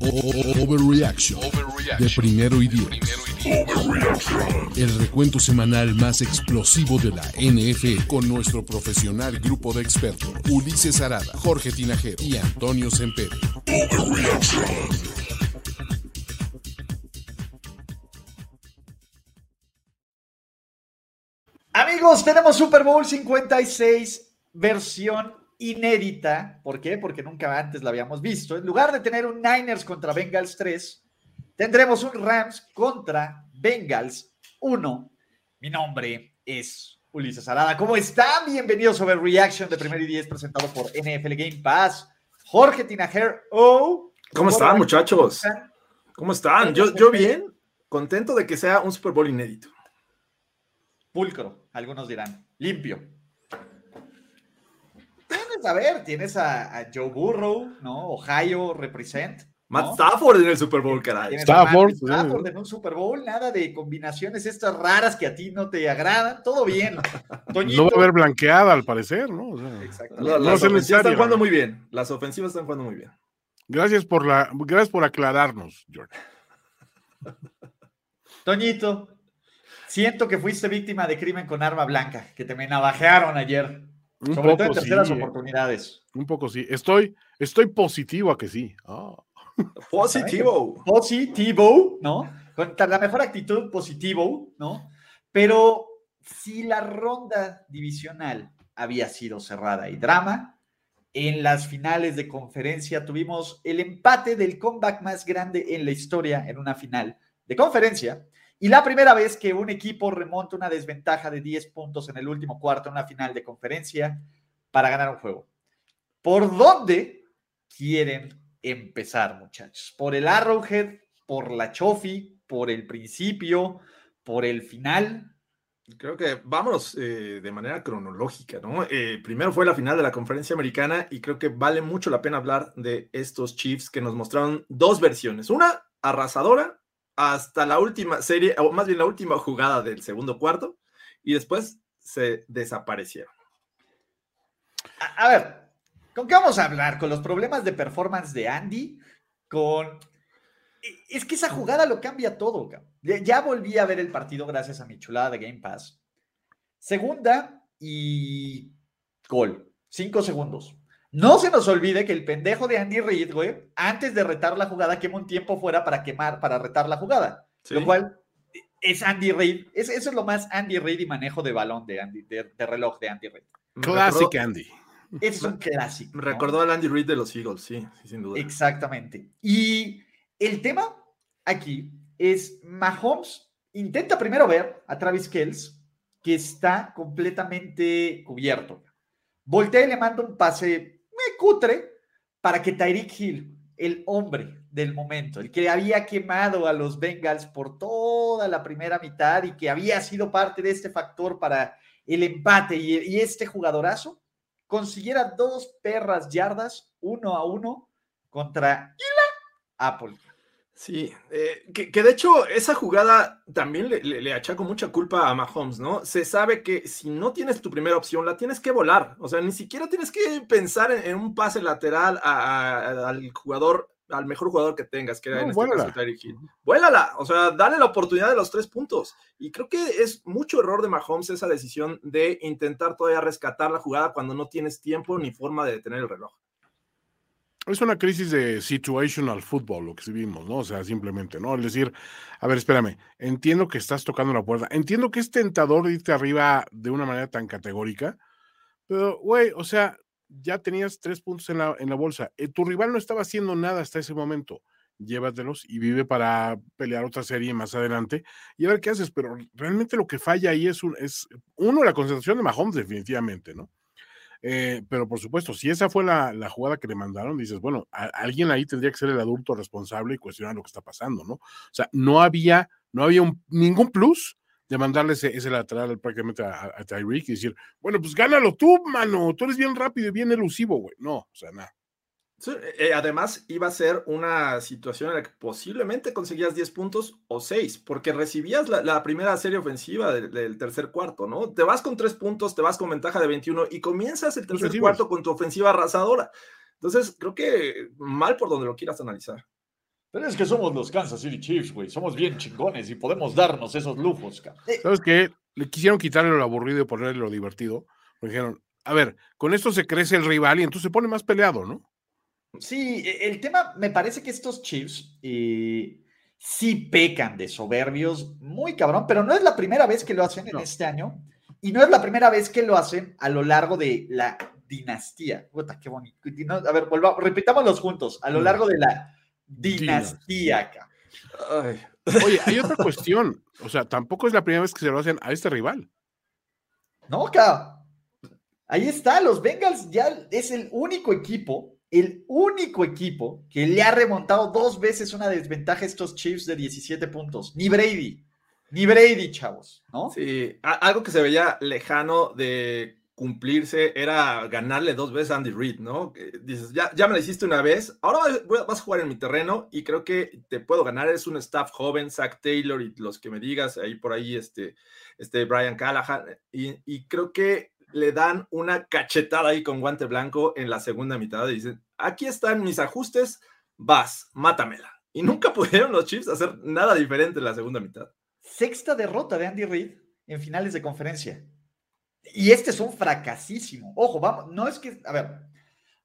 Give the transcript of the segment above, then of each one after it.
O- Overreaction de primero y diez. El recuento semanal más explosivo de la NFL con nuestro profesional grupo de expertos Ulises Arada, Jorge Tinajero y Antonio Sempere. Amigos, tenemos Super Bowl 56 versión inédita. ¿Por qué? Porque nunca antes la habíamos visto. En lugar de tener un Niners contra Bengals 3, tendremos un Rams contra Bengals 1. Mi nombre es Ulises Arada. ¿Cómo están? Bienvenidos a Reaction de Primer y 10 presentado por NFL Game Pass. Jorge Tinajer. Oh, ¿Cómo están, muchachos? ¿Cómo están? Yo, yo bien, contento de que sea un Super Bowl inédito. Pulcro, algunos dirán. Limpio. A ver, tienes a, a Joe Burrow, ¿no? Ohio represent. Matt ¿no? Stafford en el Super Bowl, caray. Stafford, Stafford en un Super Bowl, nada de combinaciones estas raras que a ti no te agradan, todo bien. Toñito. No va a haber blanqueada al parecer, ¿no? O sea, Exactamente. La- no las ofensivas necesario, están jugando muy bien. Las ofensivas están jugando muy bien. gracias por la, gracias por aclararnos, George. Toñito, siento que fuiste víctima de crimen con arma blanca, que te me navajearon ayer, Un sobre todo en poco terceras sí, oportunidades. un poco sí. Estoy, estoy positivo a que sí. Ah. Positivo. positivo, ¿no? Con la mejor actitud positivo, ¿no? Pero si la ronda divisional había sido cerrada y drama, en las finales de conferencia tuvimos el empate del comeback más grande en la historia en una final de conferencia y la primera vez que un equipo remonta una desventaja de 10 puntos en el último cuarto en una final de conferencia para ganar un juego. ¿Por dónde quieren empezar, muchachos? ¿Por el Arrowhead? ¿Por la Chofi? ¿Por el principio? ¿Por el final? Creo que vámonos eh, de manera cronológica, ¿no? Eh, primero fue la final de la conferencia americana y creo que vale mucho la pena hablar de estos Chiefs que nos mostraron dos versiones. Una arrasadora hasta la última serie, o más bien la última jugada del segundo cuarto, y después se desaparecieron. A, a ver, ¿con qué vamos a hablar? ¿Con los problemas de performance de Andy? ¿Con...? E- Es que esa jugada lo cambia todo. ya volví a ver el partido gracias a mi chulada de Game Pass. Segunda y gol. Cinco segundos. No se nos olvide que el pendejo de Andy Reid, güey, antes de retar la jugada, quema un tiempo fuera para quemar, para retar la jugada. ¿sí? Lo cual es Andy Reid. Es, eso es lo más Andy Reid y manejo de balón de Andy, de, de reloj de Andy Reid. Classic Andy. Es un clásico. Me ¿no? recordó al Andy Reid de los Eagles, sí, sí, sin duda. Exactamente. Y el tema aquí es Mahomes intenta primero ver a Travis Kells que está completamente cubierto. Voltea y le manda un pase cutre para que Tyreek Hill, el hombre del momento, el que había quemado a los Bengals por toda la primera mitad y que había sido parte de este factor para el empate y, este jugadorazo, consiguiera dos perras yardas uno a uno contra Apple. Sí, eh, que, que de hecho esa jugada también le, le, le achaco mucha culpa a Mahomes, ¿no? Se sabe que si no tienes tu primera opción, la tienes que volar. O sea, ni siquiera tienes que pensar en, en un pase lateral a- a- al jugador, al mejor jugador que tengas, que era No, en este vuélala. caso Tyreek Hill. Vuélala, o sea, dale la oportunidad de los tres puntos. Y creo que es mucho error de Mahomes esa decisión de intentar todavía rescatar la jugada cuando no tienes tiempo ni forma de detener el reloj. Es una crisis de situational football, lo que vimos, ¿no? O sea, simplemente, ¿no? Es decir, a ver, espérame, entiendo que estás tocando la puerta, entiendo que es tentador irte arriba de una manera tan categórica, pero, güey, o sea, ya tenías tres puntos en la, en la bolsa. Eh, tu rival no estaba haciendo nada hasta ese momento. Llévatelos y vive para pelear otra serie más adelante y a ver qué haces. Pero realmente lo que falla ahí es, un, es uno, la concentración de Mahomes, definitivamente, ¿no? Eh, pero por supuesto, si esa fue la, la jugada que le mandaron, dices, bueno, alguien ahí tendría que ser el adulto responsable y cuestionar lo que está pasando, ¿no? O sea, no había, no había un- ningún plus de mandarle ese, ese lateral prácticamente a, a- a Tyreek y decir, bueno, pues gánalo tú, mano, tú eres bien rápido y bien elusivo, güey. No, o sea, nada. Sí, eh, además, iba a ser una situación en la que posiblemente conseguías 10 puntos o 6, porque recibías la, la primera serie ofensiva del, del tercer cuarto, ¿no? Te vas con 3 puntos, te vas con ventaja de 21 y comienzas el tercer recibes. cuarto con tu ofensiva arrasadora. Entonces, creo que mal por donde lo quieras analizar. Pero es que somos los Kansas City Chiefs, güey. Somos bien chingones y podemos darnos esos lujos, cabrón. Eh, ¿Sabes qué? Le quisieron quitarle lo aburrido y ponerle lo divertido. Porque dijeron, a ver, con esto se crece el rival y entonces se pone más peleado, ¿no? Sí, e- el tema, me parece que estos Chiefs eh, sí pecan de soberbios, muy cabrón, pero no es la primera vez que lo hacen en No. este año y no es la primera vez que lo hacen a lo largo de la dinastía. Puta, qué bonito. A ver, volvamos, repitámoslos juntos, a lo largo de la dinastía, cabrón. Ay, Oye, hay otra cuestión. O sea, tampoco es la primera vez que se lo hacen a este rival. No, cabrón. Ahí está, los Bengals ya es el único equipo, el único equipo que le ha remontado dos veces una desventaja a estos Chiefs de 17 puntos. Ni Brady, ni Brady, chavos, ¿no? Sí, algo que se veía lejano de cumplirse era ganarle dos veces a Andy Reid, ¿no? Dices, ya, ya me lo hiciste una vez, ahora vas a jugar en mi terreno y creo que te puedo ganar. Es un staff joven, Zach Taylor y los que me digas, ahí por ahí este, este Brian Callahan, y, y creo que le dan una cachetada ahí con guante blanco en la segunda mitad y dicen, aquí están mis ajustes, vas, mátamela. Y nunca pudieron los Chiefs hacer nada diferente en la segunda mitad. Sexta derrota de Andy Reid en finales de conferencia. Y este es un fracasísimo. Ojo, vamos, no es que, a ver,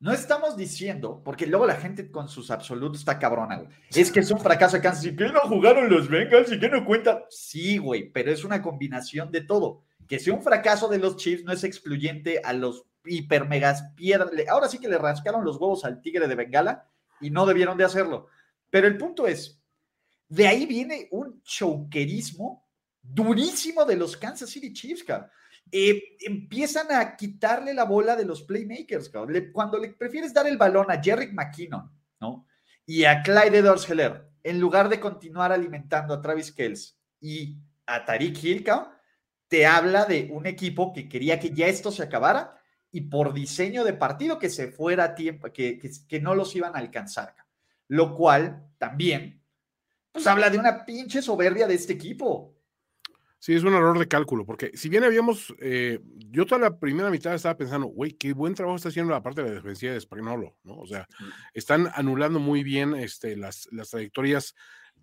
no estamos diciendo, porque luego la gente con sus absolutos está cabrona. Es que es un fracaso de Kansas. ¿Qué no jugaron los Bengals y qué no cuenta? Sí, güey, pero es una combinación de todo. Que sea un fracaso de los Chiefs no es excluyente a los hiper megas piedras. Ahora sí que le rascaron los huevos al tigre de Bengala y no debieron de hacerlo. Pero el punto es, de ahí viene un choquerismo durísimo de los Kansas City Chiefs, cabrón. Eh, empiezan a quitarle la bola de los playmakers, cabrón. Cuando le prefieres dar el balón a Jerry McKinnon, ¿no? Y a Clyde edwards Heller, en lugar de continuar alimentando a Travis Kells y a Tariq Hill, cabrón, te habla de un equipo que quería que ya esto se acabara y por diseño de partido que se fuera a tiempo, que, que, que no los iban a alcanzar. Lo cual también, pues habla de una pinche soberbia de este equipo. Sí, es un error de cálculo, porque si bien habíamos, eh, yo toda la primera mitad estaba pensando, güey, qué buen trabajo está haciendo la parte de la defensiva de Spagnolo, ¿no? O sea, están anulando muy bien este, las, las trayectorias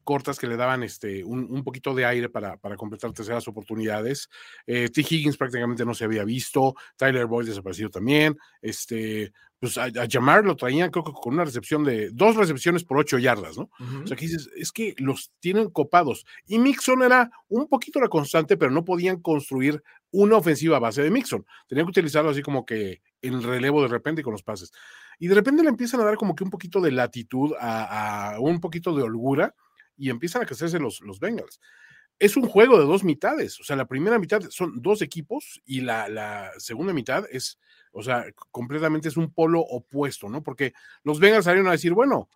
cortas que le daban este, un, un poquito de aire para, para completar terceras oportunidades. Eh, T. Higgins prácticamente no se había visto, Tyler Boyd desaparecido también, este, pues a, a Jamar lo traían creo que con una recepción de, dos recepciones por ocho yardas, ¿no? O sea, que dices, es que los tienen copados. Y Mixon era un poquito la constante, pero no podían construir una ofensiva a base de Mixon. Tenían que utilizarlo así como que en relevo de repente con los pases. Y de repente le empiezan a dar como que un poquito de latitud, a, a un poquito de holgura, y empiezan a crecerse los, los Bengals. Es un juego de dos mitades. O sea, la primera mitad son dos equipos y la, la segunda mitad es, o sea, completamente es un polo opuesto, ¿no? Porque los Bengals salieron a decir, bueno,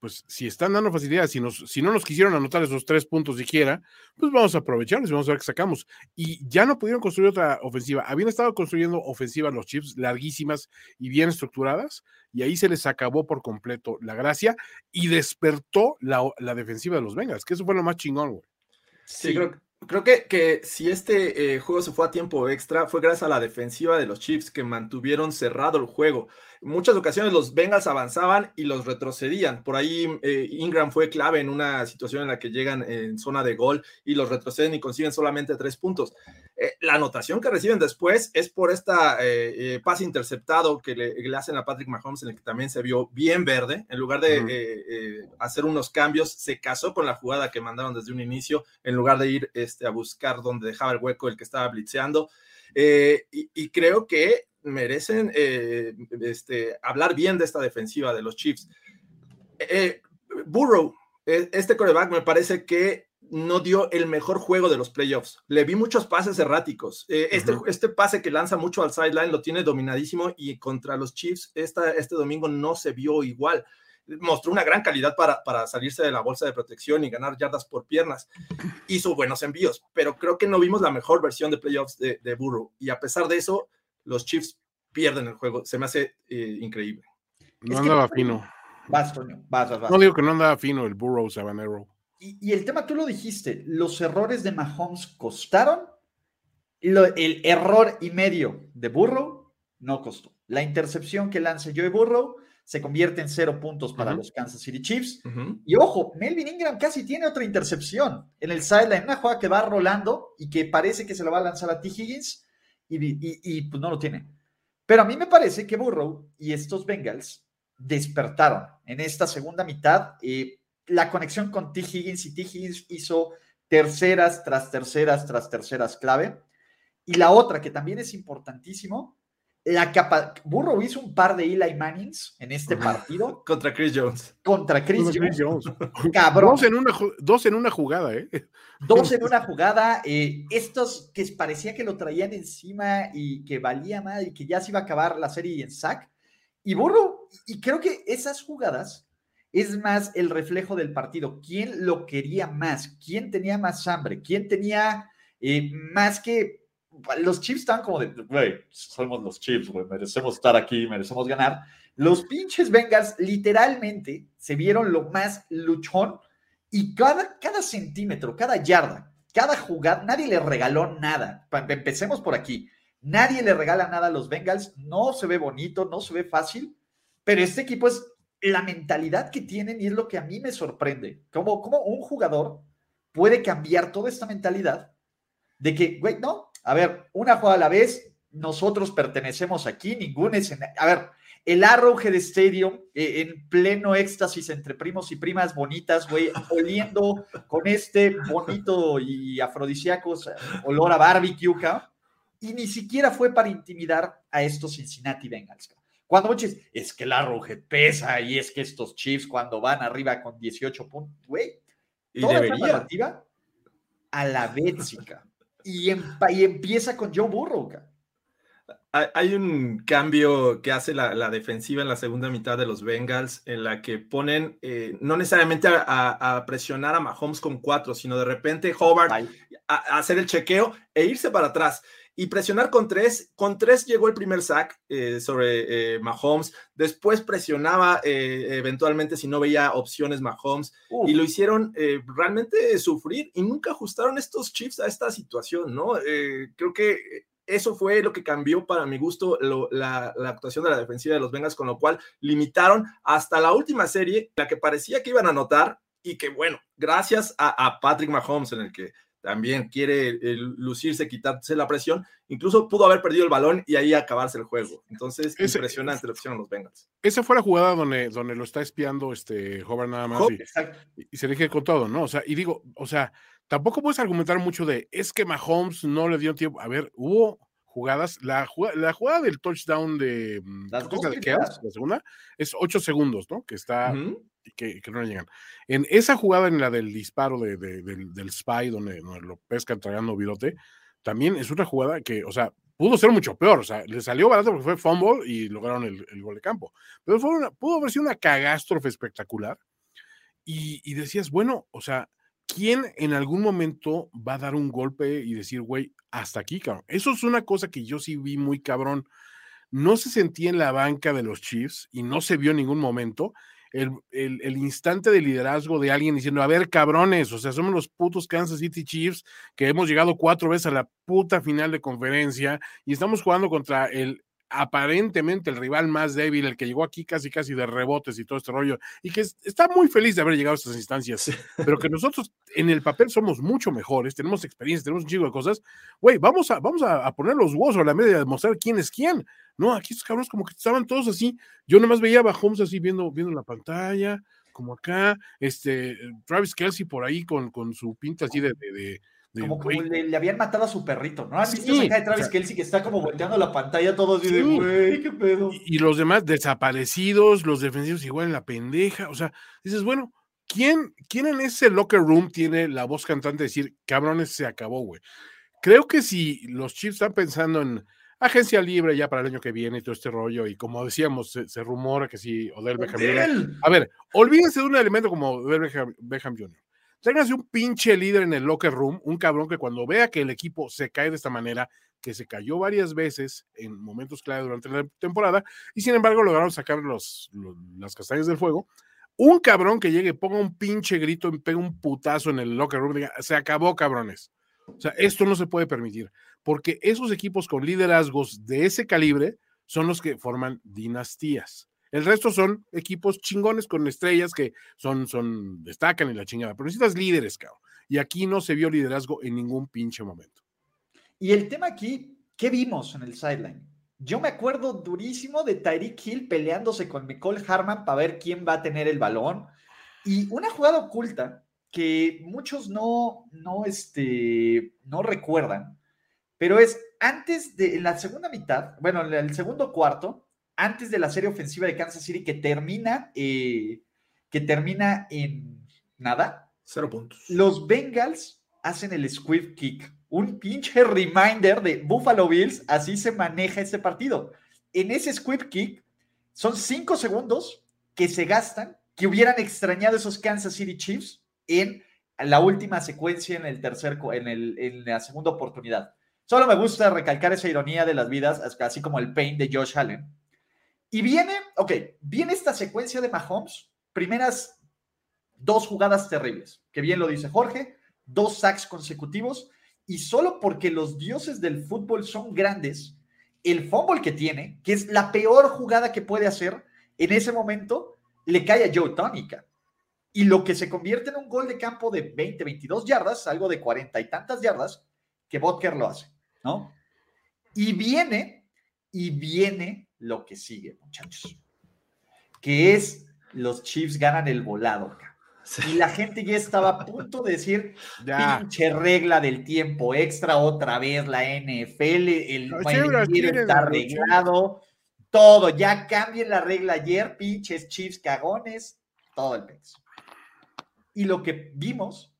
pues si están dando facilidades, si, nos, si no nos quisieron anotar esos tres puntos siquiera, pues vamos a aprovecharlos y vamos a ver qué sacamos. Y ya no pudieron construir otra ofensiva. Habían estado construyendo ofensivas los chips larguísimas y bien estructuradas, y ahí se les acabó por completo la gracia y despertó la, la defensiva de los Bengals, que eso fue lo más chingón, güey. Sí, creo, creo que, que si este eh, juego se fue a tiempo extra, fue gracias a la defensiva de los Chiefs que mantuvieron cerrado el juego. Muchas ocasiones los Bengals avanzaban y los retrocedían. Por ahí eh, Ingram fue clave en una situación en la que llegan en zona de gol y los retroceden y consiguen solamente tres puntos. Eh, la anotación que reciben después es por esta eh, eh, pase interceptado que le, le, hacen a Patrick Mahomes, en el que también se vio bien verde. En lugar de uh -huh. hacer unos cambios, se casó con la jugada que mandaron desde un inicio, en lugar de ir este, a buscar donde dejaba el hueco el que estaba blitzeando. Eh, y, y, creo que merecen eh, este, hablar bien de esta defensiva de los Chiefs. Eh, Burrow, este coreback me parece que no dio el mejor juego de los playoffs. Le vi muchos pases erráticos. Eh, este, este pase que lanza mucho al sideline lo tiene dominadísimo y contra los Chiefs esta, este domingo no se vio igual. Mostró una gran calidad para, para salirse de la bolsa de protección y ganar yardas por piernas. Hizo buenos envíos, pero creo que no vimos la mejor versión de playoffs de, de Burrow. Y a pesar de eso, los Chiefs pierden el juego. Se me hace eh, increíble. No Es que- andaba fino. Vas, Toño, vas, vas, vas. No digo que no andaba fino el Burrow Sabanero. Y, y el tema, tú lo dijiste, los errores de Mahomes costaron, lo- el error y medio de Burrow no costó. La intercepción que lanza Joe Burrow se convierte en cero puntos para los Kansas City Chiefs. Y ojo, Melvin Ingram casi tiene otra intercepción en el sideline, una jugada que va rolando y que parece que se la va a lanzar a T. Higgins y, pues no lo tiene. Pero a mí me parece que Burrow y estos Bengals despertaron en esta segunda mitad. eh, la conexión con T. Higgins y T. Higgins hizo terceras tras terceras tras terceras clave. Y la otra que también es importantísimo, la capa Burrow hizo un par de Eli Mannings en este partido Contra Chris Jones. contra Chris Chris Jones. Jones. Cabrón. Dos en una, ju- dos en una jugada, ¿eh? Dos en una jugada, eh, estos que parecía que lo traían encima y que valía más y que ya se iba a acabar la serie en sack. Y Burrow, y creo que esas jugadas es más el reflejo del partido. ¿Quién lo quería más? ¿Quién tenía más hambre? ¿Quién tenía eh, más que... Los Chiefs estaban como de, güey, somos los Chiefs, güey, merecemos estar aquí, merecemos ganar. Los pinches Bengals literalmente se vieron lo más luchón y cada, cada centímetro, cada yarda, cada jugada, nadie le regaló nada. Empecemos por aquí. Nadie le regala nada a los Bengals. No se ve bonito, no se ve fácil, pero este equipo es la mentalidad que tienen y es lo que a mí me sorprende. Cómo, cómo un jugador puede cambiar toda esta mentalidad de que, güey, no, a ver, una jugada a la vez, nosotros pertenecemos aquí, ningún escenario. A ver, el Arrowhead Stadium eh, en pleno éxtasis entre primos y primas bonitas, güey, oliendo con este bonito y afrodisíaco olor a barbecue, y ni siquiera fue para intimidar a estos Cincinnati Bengals. Cuando muchos, es que el Arrowhead pesa y es que estos Chiefs cuando van arriba con 18 puntos, güey, Y toda esa debería. narrativa a la Bétsica. Y, empieza con Joe Burrow. Hay, un cambio que hace la, la defensiva en la segunda mitad de los Bengals, en la que ponen eh, no necesariamente a, a- a presionar a Mahomes con cuatro, sino de repente Hobart a hacer el chequeo e irse para atrás y presionar con tres. Con tres llegó el primer sack eh, sobre eh, Mahomes. Después presionaba eh, eventualmente si no veía opciones Mahomes y lo hicieron realmente sufrir y nunca ajustaron estos Chiefs a esta situación, ¿no? Creo que eso fue lo que cambió para mi gusto lo- la, la actuación de la defensiva de los Bengals, con lo cual limitaron hasta la última serie, la que parecía que iban a anotar y que, bueno, gracias a, a Patrick Mahomes, en el que también quiere lucirse, quitarse la presión, incluso pudo haber perdido el balón y ahí acabarse el juego. Entonces, Ese- impresionante lo que hicieron los Bengals. Esa fue la jugada donde, donde lo está espiando este Hobart nada más y, y se elige con todo, ¿no? O sea, y digo, o sea, tampoco puedes argumentar mucho de es que Mahomes no le dio tiempo. A ver, hubo jugadas, la, jugada- la jugada del touchdown de, mm, Las dos de la segunda, es ocho segundos, ¿no? Que está. Que, que no le llegan. En esa jugada, en la del disparo de, de- del, del spy, donde, donde lo pescan tragando virote, también es una jugada que, o sea, pudo ser mucho peor. O sea, le salió barato porque fue fumble y lograron el, el gol de campo. Pero fue una- pudo haber sido una cagástrofe espectacular. Y, y decías, bueno, o sea, ¿quién en algún momento va a dar un golpe y decir, güey, hasta aquí, cabrón? Eso es una cosa que yo sí vi muy cabrón. No se sentía en la banca de los Chiefs y no se vio en ningún momento el, el- el instante de liderazgo de alguien diciendo, a ver, cabrones, o sea, somos los putos Kansas City Chiefs que hemos llegado cuatro veces a la puta final de conferencia y estamos jugando contra el aparentemente el rival más débil, el que llegó aquí casi casi de rebotes y todo este rollo, y que es- está muy feliz de haber llegado a estas instancias, pero que nosotros en el papel somos mucho mejores, tenemos experiencia, tenemos un chico de cosas, güey, vamos a, vamos a, a poner los huevos a la media de demostrar quién es quién. No, aquí estos cabrones como que estaban todos así. Yo nomás veía a Mahomes así viendo, viendo la pantalla, como acá, este, Travis Kelsey por ahí con, con su pinta así de, de, Como, güey, le, le habían matado a su perrito, ¿no? ¿Has visto Sí, cara de Travis o sea- Kelsey que está como volteando la pantalla todo así de, güey, qué pedo? y, y los demás desaparecidos, los defensivos igual en la pendeja, o sea, dices, bueno, ¿quién, ¿quién en ese locker room tiene la voz cantante de decir, cabrones, se acabó, güey? Creo que si los Chiefs están pensando en agencia libre ya para el año que viene y todo este rollo, y como decíamos, se, rumora que si Odell Beckham Jr. A ver, olvídense de un elemento como Odell Beckham, Beckham Jr. Ténganse un pinche líder en el locker room, un cabrón que cuando vea que el equipo se cae de esta manera, que se cayó varias veces en momentos clave durante la temporada, y sin embargo lograron sacar los, las castañas del fuego. Un cabrón que llegue, ponga un pinche grito y pegue un putazo en el locker room, diga, se acabó, cabrones. O sea, esto no se puede permitir, porque esos equipos con liderazgos de ese calibre son los que forman dinastías. El resto son equipos chingones con estrellas que son, son, destacan en la chingada, pero necesitas líderes, cabrón. Y aquí no se vio liderazgo en ningún pinche momento. Y el tema aquí, ¿qué vimos en el sideline? Yo me acuerdo durísimo de Tyreek Hill peleándose con Nicole Harman para ver quién va a tener el balón. Y una jugada oculta que muchos no, no, este, no recuerdan, pero es antes de la segunda mitad, bueno, en el segundo cuarto, antes de la serie ofensiva de Kansas City que termina, eh, que termina en nada. Cero puntos. Los Bengals hacen el squib kick. Un pinche reminder de Buffalo Bills, así se maneja ese partido. En ese squib kick son cinco segundos que se gastan, que hubieran extrañado esos Kansas City Chiefs en la última secuencia en el tercer, en, el, en la segunda oportunidad. Solo me gusta recalcar esa ironía de las vidas, así como el pain de Josh Allen. Y viene, ok, viene esta secuencia de Mahomes, primeras dos jugadas terribles, que bien lo dice Jorge, dos sacks consecutivos, y solo porque los dioses del fútbol son grandes, el fútbol que tiene, que es la peor jugada que puede hacer, en ese momento le cae a Joe Tónica y lo que se convierte en un gol de campo de 20, 22 yardas, algo de 40 y tantas yardas, que Botker lo hace, ¿no? Y viene, y viene lo que sigue, muchachos, que es los Chiefs ganan el volado. Y la gente ya estaba a punto de decir, pinche regla del tiempo extra, otra vez la NFL, el no, está arreglado, todo, ya cambien la regla ayer, pinches Chiefs cagones, todo el peso. Y lo que vimos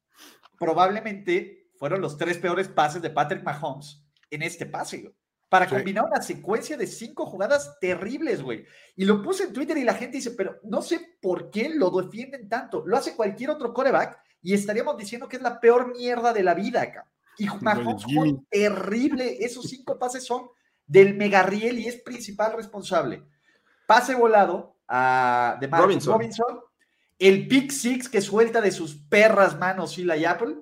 probablemente fueron los tres peores pases de Patrick Mahomes en este pase, Para combinar una secuencia de cinco jugadas terribles, güey. Y lo puse en Twitter y la gente dice, pero no sé por qué lo defienden tanto. Lo hace cualquier otro coreback y estaríamos diciendo que es la peor mierda de la vida acá. Y Mahomes fue terrible. Esos cinco pases son del Megarriel y es principal responsable. Pase volado a, de Robinson el pick six que suelta de sus perras manos y Apple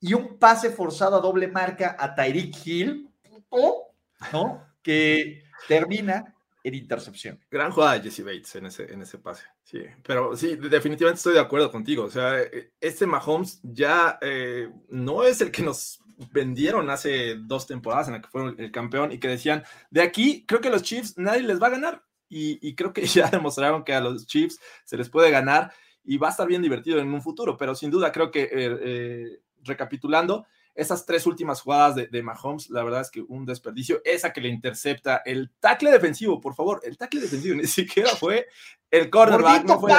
y un pase forzado a doble marca a Tyreek Hill, ¿no? Que termina en intercepción. Gran jugada de Jesse Bates en ese, en ese pase. Sí, pero sí, definitivamente estoy de acuerdo contigo. O sea, este Mahomes ya eh, no es el que nos vendieron hace dos temporadas en la que fueron el campeón y que decían, de aquí creo que los Chiefs nadie les va a ganar. Y, y creo que ya demostraron que a los Chiefs se les puede ganar y va a estar bien divertido en un futuro, pero sin duda creo que eh, eh, recapitulando, esas tres últimas jugadas de, Mahomes, la verdad es que un desperdicio, esa que le intercepta, el tackle defensivo, por favor, el tackle defensivo ni siquiera fue el cornerback, no fue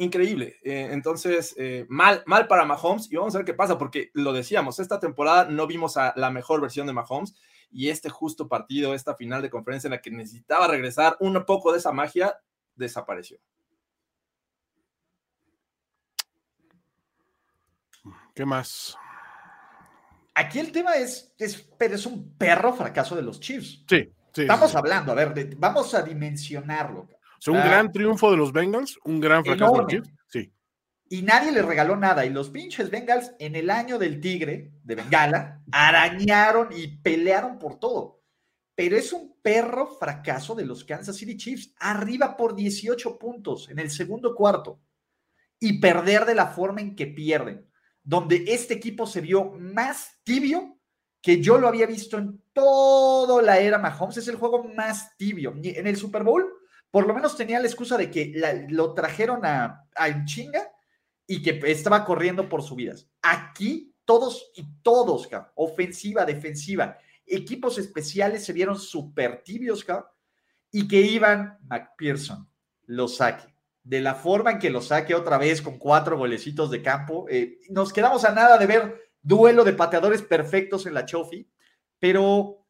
Increíble. Eh, entonces, mal, mal para Mahomes y vamos a ver qué pasa, porque lo decíamos, esta temporada no vimos a la mejor versión de Mahomes y este justo partido, esta final de conferencia en la que necesitaba regresar un poco de esa magia, desapareció. ¿Qué más? Aquí el tema es, es, pero es un perro fracaso de los Chiefs. Sí, sí. Estamos hablando, a ver, vamos a dimensionarlo. un ah, gran triunfo de los Bengals, un gran fracaso de los Chiefs. Sí. Y nadie le regaló nada. Y los pinches Bengals en el año del Tigre, de Bengala, arañaron y pelearon por todo. Pero es un perro fracaso de los Kansas City Chiefs, arriba por 18 puntos en el segundo cuarto. Y perder de la forma en que pierden donde este equipo se vio más tibio que yo lo había visto en toda la era Mahomes. Es el juego más tibio. En el Super Bowl, por lo menos tenía la excusa de que lo trajeron a, a chinga y que estaba corriendo por subidas. Aquí todos y todos, ofensiva, defensiva, equipos especiales se vieron súper tibios, y que iban McPherson, lo saque, de la forma en que lo saque otra vez con cuatro golecitos de campo. Eh, nos quedamos a nada de ver duelo de pateadores perfectos en la Chofi, pero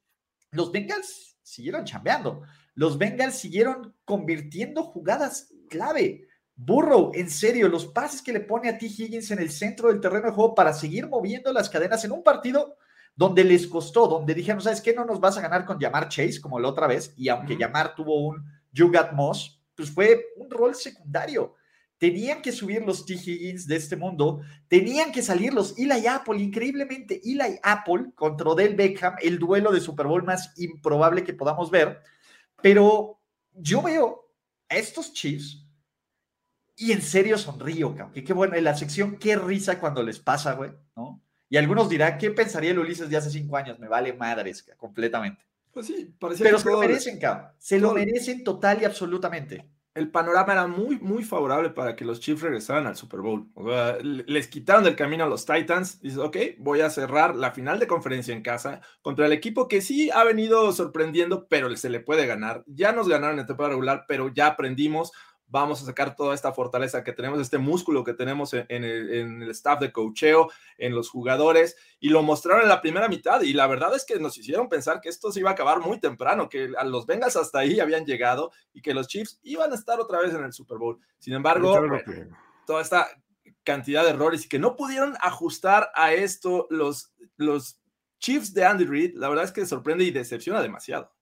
los Bengals siguieron chambeando. Los Bengals siguieron convirtiendo jugadas clave. Burrow, en serio, los pases que le pone a T. Higgins en el centro del terreno de juego para seguir moviendo las cadenas en un partido donde les costó, donde dijeron, ¿sabes qué? No nos vas a ganar con llamar Chase como la otra vez, y aunque llamar tuvo un You Got Moss, pues fue un rol secundario. Tenían que subir los T. Higgins de este mundo, tenían que salir los Eli Apple, increíblemente Eli Apple contra Odell Beckham, el duelo de Super Bowl más improbable que podamos ver, pero yo veo a estos Chiefs y en serio sonrío. Que qué bueno, en la sección, qué risa cuando les pasa, güey, ¿no? Y algunos dirán, ¿qué pensaría el Ulises de hace cinco años? Me vale madres, completamente. Pues sí, parecía Pero que se lo merecen, cabrón. Se lo merecen total y absolutamente. el panorama era muy, muy favorable para que los Chiefs regresaran al Super Bowl. O sea, le- les quitaron del camino a los Titans. Dices, ok, voy a cerrar la final de conferencia en casa contra el equipo que sí ha venido sorprendiendo, pero se le puede ganar. Ya nos ganaron en temporada regular, pero ya aprendimos. Vamos a sacar toda esta fortaleza que tenemos, este músculo que tenemos en, en el, en el staff de cocheo, en los jugadores, y lo mostraron en la primera mitad. Y la verdad es que nos hicieron pensar que esto se iba a acabar muy temprano, que a los Bengals hasta ahí habían llegado y que los Chiefs iban a estar otra vez en el Super Bowl. Sin embargo, bueno, toda esta cantidad de errores y que no pudieron ajustar a esto los, los Chiefs de Andy Reid, la verdad es que sorprende y decepciona demasiado.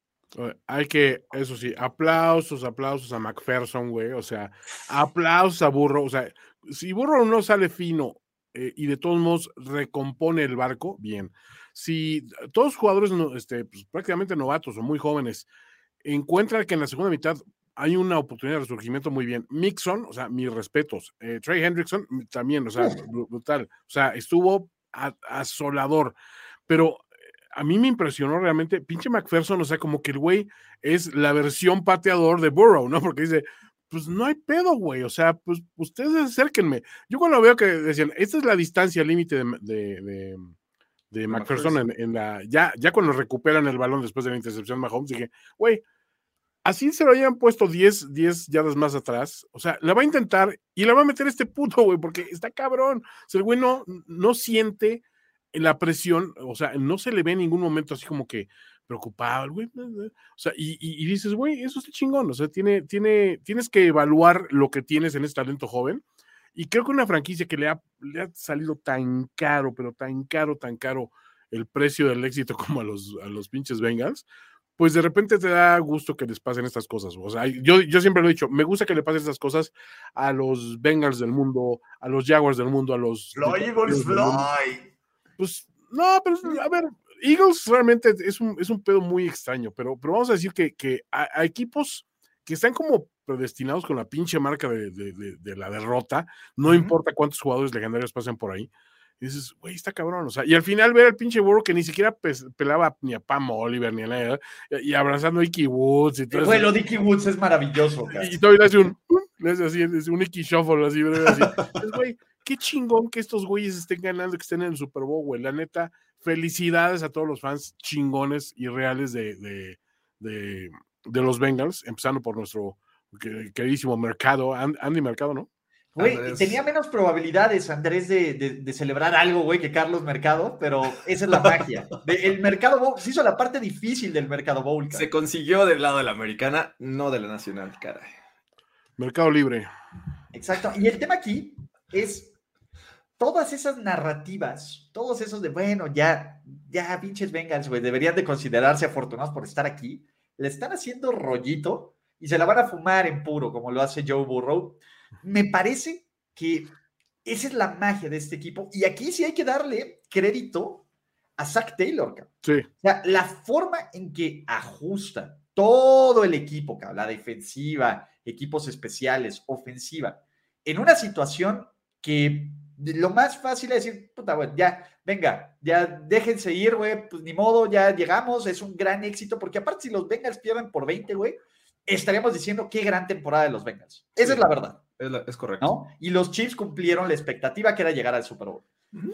Hay que, eso sí, aplausos, aplausos a McPherson, güey. O sea, aplausos a Burro. O sea, si Burro no sale fino eh, y de todos modos recompone el barco, bien. Si todos los jugadores este, pues, prácticamente novatos o muy jóvenes encuentran que en la segunda mitad hay una oportunidad de resurgimiento muy bien. Mixon, o sea, mis respetos. Eh, Trey Hendrickson también, o sea, bru- brutal. O sea, estuvo asolador. Pero a mí me impresionó realmente, pinche McPherson, o sea, como que el güey es la versión pateador de Burrow, ¿no? Porque dice, pues no hay pedo, güey, o sea, pues ustedes acérquenme. Yo cuando veo que decían, esta es la distancia límite de, de, de, de McPherson en, en la, ya, ya cuando recuperan el balón después de la intercepción de Mahomes, dije, güey, así se lo hayan puesto 10, 10 yardas más atrás, o sea, la va a intentar y la va a meter este puto, güey, porque está cabrón. O sea, el güey no, no siente la presión, o sea, no se le ve en ningún momento así como que preocupado, güey. O sea, y, y- y dices, güey, eso está chingón. O sea, tiene, tiene, tienes que evaluar lo que tienes en este talento joven. Y creo que una franquicia que le ha, le ha salido tan caro, pero tan caro, tan caro el precio del éxito como a los, a los pinches Bengals, pues de repente te da gusto que les pasen estas cosas. O sea, yo, yo siempre lo he dicho, me gusta que le pasen estas cosas a los Bengals del mundo, a los Jaguars del mundo, a los... del mundo. Pues no, pero a ver, Eagles realmente es un, es un pedo muy extraño, pero, pero vamos a decir que, que a, a equipos que están como predestinados con la pinche marca de, de- de- de la derrota, no Ujú. importa cuántos jugadores legendarios pasen por ahí. y dices, güey, está cabrón. O sea, y al final ver al pinche burro que ni siquiera pes- pelaba ni a Pam Oliver ni a nada, y, y abrazando a Icky Woods y todo eso. Bueno, Dicky Woods es maravilloso. cara. Y todavía le hace un, le hace así, un Icky Shuffle, así, así. Pues, güey, qué chingón que estos güeyes estén ganando, que estén en el Super Bowl, güey. La neta, felicidades a todos los fans chingones y reales de, de, de, de los Bengals, empezando por nuestro que- queridísimo Mercado, And- Andy Mercado, ¿no? Güey, Andrés. tenía menos probabilidades, Andrés, de, de- de celebrar algo, güey, que Carlos Mercado, pero esa es la magia. De- el Mercado Bowl se hizo la parte difícil del Mercado Bowl. cara. Se consiguió del lado de la americana, no de la nacional, caray. Mercado Libre. Exacto. Y el tema aquí es todas esas narrativas, todos esos de, bueno, ya, ya, pinches Bengals, güey, deberían de considerarse afortunados por estar aquí. Le están haciendo rollito y se la van a fumar en puro, como lo hace Joe Burrow. Me parece que esa es la magia de este equipo. Y aquí sí hay que darle crédito a Zach Taylor, cabrón. Sí. O sea, la forma en que ajusta todo el equipo, cabrón, la defensiva, equipos especiales, ofensiva, en una situación que lo más fácil es decir, puta, güey, ya, venga, ya déjense ir, güey, pues ni modo, ya llegamos, es un gran éxito, porque aparte si los Bengals pierden por 20, güey, estaríamos diciendo qué gran temporada de los Bengals. Esa Sí. es la verdad, Es, la- es correcto. ¿no? Y los Chiefs cumplieron la expectativa que era llegar al Super Bowl.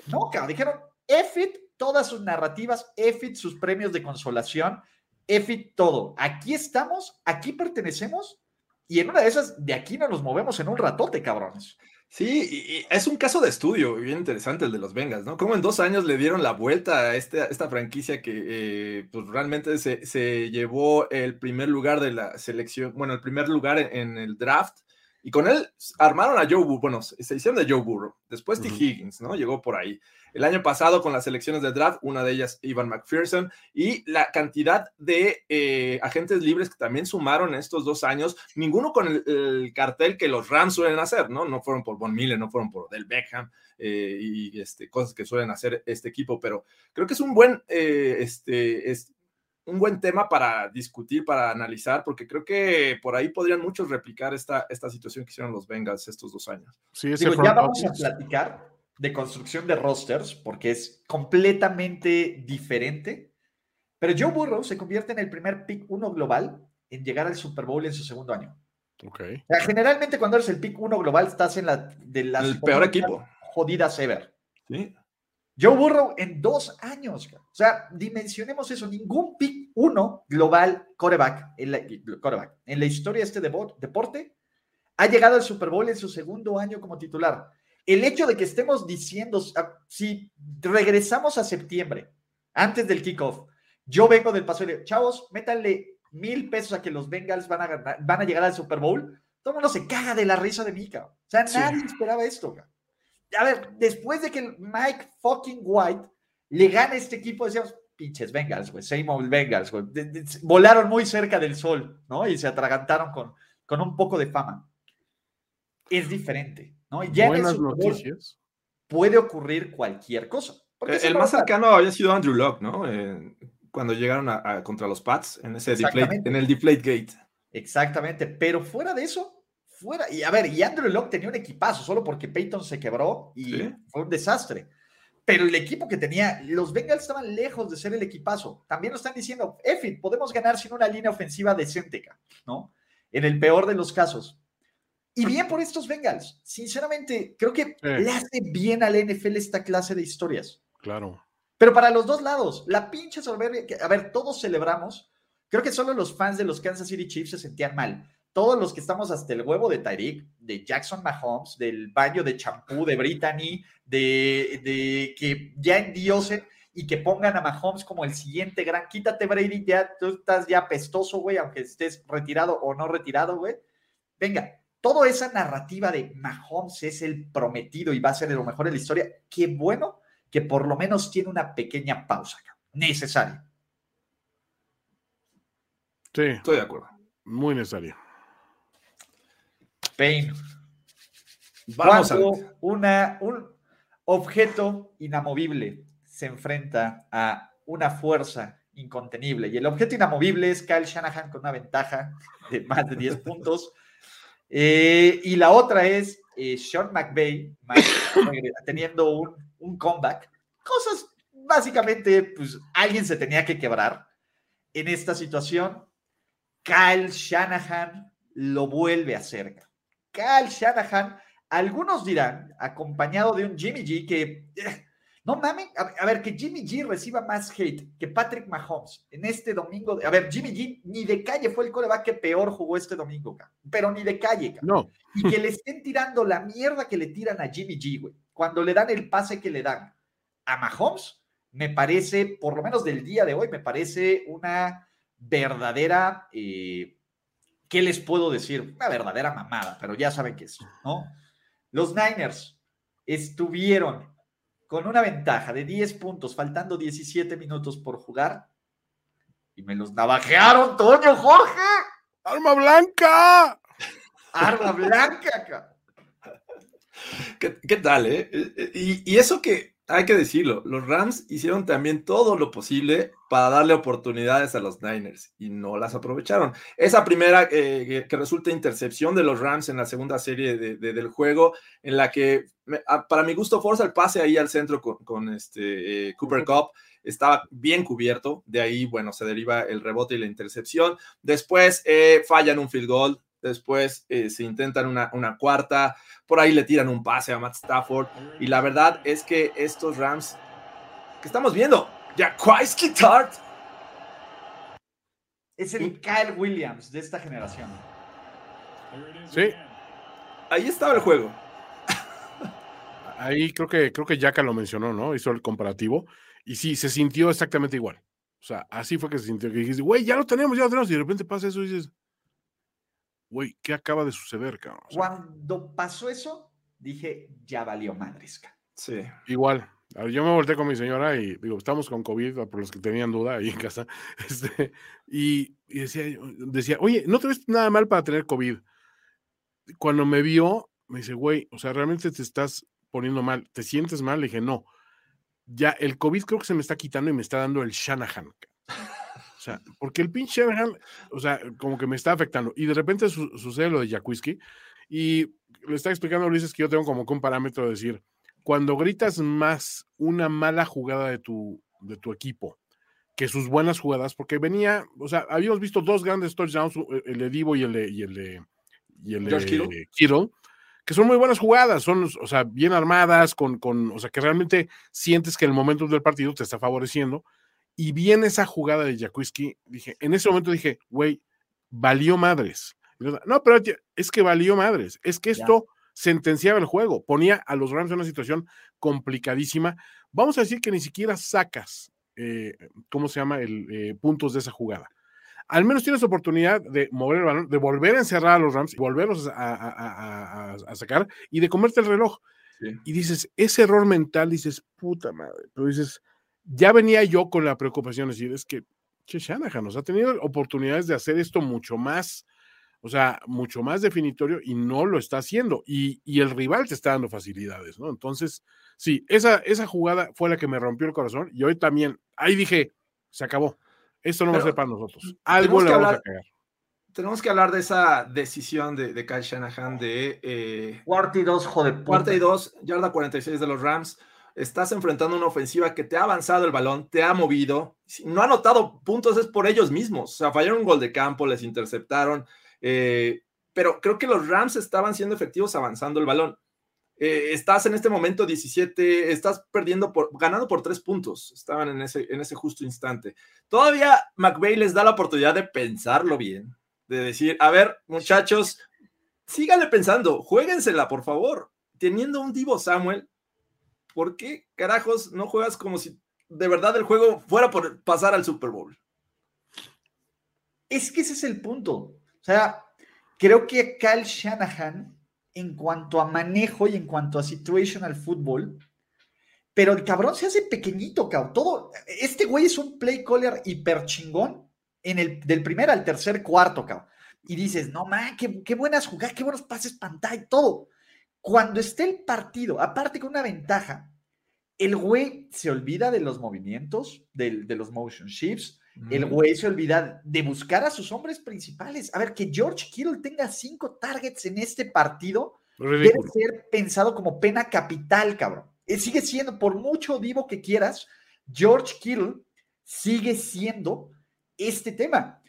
No, cabrón, dijeron, EFIT, todas sus narrativas, EFIT, sus premios de consolación, EFIT, todo. Aquí estamos, aquí pertenecemos Y en una de esas, de aquí no nos movemos en un ratote, cabrones. Sí, y, es un caso de estudio bien interesante el de los Bengals, ¿no? Como en dos años le dieron la vuelta a este, esta franquicia que eh, pues realmente se, se llevó el primer lugar de la selección, bueno, el primer lugar en el draft y con él armaron a Joe Burrow, bueno, se hicieron de Joe Burrow. Después T. Ujú. Higgins, ¿no? Llegó por ahí. El año pasado con las selecciones de draft, una de ellas Ivan McPherson, y la cantidad de eh, agentes libres que también sumaron en estos dos años, ninguno con el, el cartel que los Rams suelen hacer, ¿no? No fueron por Von Miller, no fueron por Del Beckham eh, y este, cosas que suelen hacer este equipo, pero creo que es un buen, eh, este, es, un buen tema para discutir, para analizar, porque creo que por ahí podrían muchos replicar esta, esta situación que hicieron los Bengals estos dos años. Sí, ese Digo, ya vamos a platicar de construcción de rosters porque es completamente diferente. Pero Joe Burrow se convierte en el primer pick uno global en llegar al Super Bowl en su segundo año. Ok. O sea, generalmente cuando eres el pick uno global estás en la de las El peor equipo. jodidas ever. ¿sí? Joe Burrow en dos años. O sea, dimensionemos eso. Ningún pick uno global coreback en la, quarterback, en la historia de este deporte ha llegado al Super Bowl en su segundo año como titular. El hecho de que estemos diciendo, si regresamos a septiembre, antes del kickoff, yo vengo del paso y digo, chavos, métanle mil pesos a que los Bengals van a, ganar- van a llegar al Super Bowl. Todo el mundo se caga de la risa de mí, cabrón. O sea, Sí. nadie esperaba esto, cabrón. A ver, después de que Mike fucking White le gane este equipo, decíamos, pinches Bengals, güey, same old Bengals, güey. De- de- Volaron muy cerca del sol, ¿no? Y se atragantaron con, con un poco de fama. Es diferente, ¿no? Y ya en el Buenas Bowl noticias. puede ocurrir cualquier cosa. Porque El, el más cercano había sido Andrew Locke, ¿no? Eh, cuando llegaron a, a- contra los Pats en ese deflate, en el deflate gate. Exactamente, pero fuera de eso, fuera. Y a ver, y Andrew Locke tenía un equipazo, solo porque Peyton se quebró y Sí. fue un desastre. Pero el equipo que tenía, los Bengals estaban lejos de ser el equipazo. También lo están diciendo, Effie, podemos ganar sin una línea ofensiva decente, ca", ¿no? En el peor de los casos. Y bien por estos Bengals. Sinceramente, creo que Sí. le hace bien al NFL esta clase de historias. Claro. Pero para los dos lados, la pinche soberbia, a ver, todos celebramos. Creo que solo los fans de los Kansas City Chiefs se sentían mal. Todos los que estamos hasta el huevo de Tyreek, de Jackson Mahomes, del baño de champú de Brittany, de, de que ya endiosen y que pongan a Mahomes como el siguiente gran. Quítate, Brady, ya tú estás ya pestoso, güey, aunque estés retirado o no retirado, güey. Venga, toda esa narrativa de Mahomes es el prometido y va a ser lo mejor de la historia. Qué bueno que por lo menos tiene una pequeña pausa necesaria. Sí, Estoy de acuerdo. muy necesario. Vamos a Cuando una, un objeto inamovible se enfrenta a una fuerza incontenible y el objeto inamovible es Kyle Shanahan con una ventaja de más de 10 puntos. Eh, y la otra es eh, Sean McVay teniendo un, un comeback. Cosas, básicamente, pues alguien se tenía que quebrar en esta situación. Kyle Shanahan lo vuelve a hacer. Kyle Shanahan, algunos dirán, acompañado de un Jimmy G que, eh, no mames, a, a, ver, que Jimmy G reciba más hate que Patrick Mahomes en este domingo. A ver, Jimmy G ni de calle fue el coreback que peor jugó este domingo, pero ni de calle. No. Y que le estén tirando la mierda que le tiran a Jimmy G, güey, cuando le dan el pase que le dan a Mahomes, me parece, por lo menos del día de hoy, me parece una verdadera, eh, ¿qué les puedo decir? Una verdadera mamada, pero ya saben qué es, ¿no? Los Niners estuvieron con una ventaja de 10 puntos, faltando 17 minutos por jugar, y me los navajearon, Toño Jorge. ¡Arma blanca! Arma blanca, cabrón. ¿Qué, ¿Qué, tal, eh? Y, y, eso que hay que decirlo, los Rams hicieron también todo lo posible para darle oportunidades a los Niners y no las aprovecharon. Esa primera eh, que, resulta intercepción de los Rams en la segunda serie de, de, del juego, en la que me, a, para mi gusto forza el pase ahí al centro con, con este eh, Cooper Cup, estaba bien cubierto, de ahí, bueno, se deriva el rebote y la intercepción. Después eh, fallan un field goal, después eh, se intentan una, una, cuarta, por ahí le tiran un pase a Matt Stafford, y la verdad es que estos Rams que estamos viendo, Jaquiski Tart. Es el Kyle Williams de esta generación. Sí, Ahí estaba el juego. ahí creo que creo que Yaka lo mencionó, ¿no? Hizo el comparativo y sí, se sintió exactamente igual. O sea, así fue que se sintió. Que dijiste, güey, ya lo tenemos, ya lo tenemos. Y de repente pasa eso y dices, güey, ¿qué acaba de suceder, cabrón? O sea, Cuando pasó eso, dije, ya valió madres. cabrón. Sí. Igual. A ver, yo me volteé con mi señora y digo, estamos con COVID, por los que tenían duda ahí en casa. Este, y, y decía, decía, oye, no te ves nada mal para tener COVID. Cuando me vio, me dice, güey, o sea, realmente te estás poniendo mal, ¿te sientes mal? Le dije, no. Ya el COVID creo que se me está quitando y me está dando el Shanahan. O sea, porque el pinche Shanahan, o sea, como que me está afectando. Y de repente su- sucede lo de Jaquiski y le está explicando a Luis que yo tengo como que un parámetro de decir, cuando gritas más una mala jugada de tu, de tu equipo que sus buenas jugadas, porque venía, o sea, habíamos visto dos grandes touchdowns, el de Divo y el de, y el de, y el de Kittle. Kittle, que son muy buenas jugadas, son, o sea, bien armadas, con, con, o sea, que realmente sientes que el momento del partido te está favoreciendo. Y viene esa jugada de Jaquiski, dije, en ese momento dije, güey, valió madres. No, pero es que valió madres, es que Ya. esto sentenciaba el juego, ponía a los Rams en una situación complicadísima. Vamos a decir que ni siquiera sacas, eh, ¿cómo se llama? El, eh, puntos de esa jugada. Al menos tienes oportunidad de mover el balón, de volver a encerrar a los Rams volverlos a, a- a- a- a sacar y de comerte el reloj. Sí. Y dices, ese error mental, dices, puta madre, pero dices, ya venía yo con la preocupación, es decir, es que, che, Shanahan nos ha tenido oportunidades de hacer esto mucho más, o sea, mucho más definitorio y no lo está haciendo. Y, y el rival te está dando facilidades, ¿no? Entonces, sí, esa, esa jugada fue la que me rompió el corazón y hoy también, ahí dije, se acabó. Esto no va a Pero ser para nosotros. Algo tenemos le que vamos hablar- a cagar. Tenemos que hablar de esa decisión de, de Kyle Shanahan de eh, Cuarta y dos, joder. cuarta y dos, yarda 46 de los Rams. Estás enfrentando una ofensiva que te ha avanzado el balón, te ha movido. No ha anotado puntos, es por ellos mismos. O sea, fallaron un gol de campo, les interceptaron. eh, pero creo que los Rams estaban siendo efectivos avanzando el balón. Eh, estás en este momento 17, estás perdiendo por, ganando por tres puntos. Estaban en ese, en ese justo instante. Todavía McVeigh les da la oportunidad de pensarlo bien, de decir, a ver, muchachos, síganle pensando, juéguensela, por favor. Teniendo un Divo Samuel, ¿por qué carajos no juegas como si de verdad el juego fuera por pasar al Super Bowl? Es que ese es el punto. O sea, creo que Kyle Shanahan, en cuanto a manejo y en cuanto a situational football, pero el cabrón se hace pequeñito, cabrón. Todo, este güey es un play caller hiper chingón en el, del primer al tercer cuarto, cabrón. Y dices, no, man, qué, buenas jugadas, qué buenos pases pantalla, todo. Cuando esté el partido, aparte con una ventaja, el güey se olvida de los movimientos, de los motion shifts, el güey se olvida de buscar a sus hombres principales. A ver, que George Kittle tenga cinco targets en este partido debe ser pensado como pena capital, cabrón. Eh, Sigue siendo, por mucho divo que quieras, George Kittle sigue siendo este tema.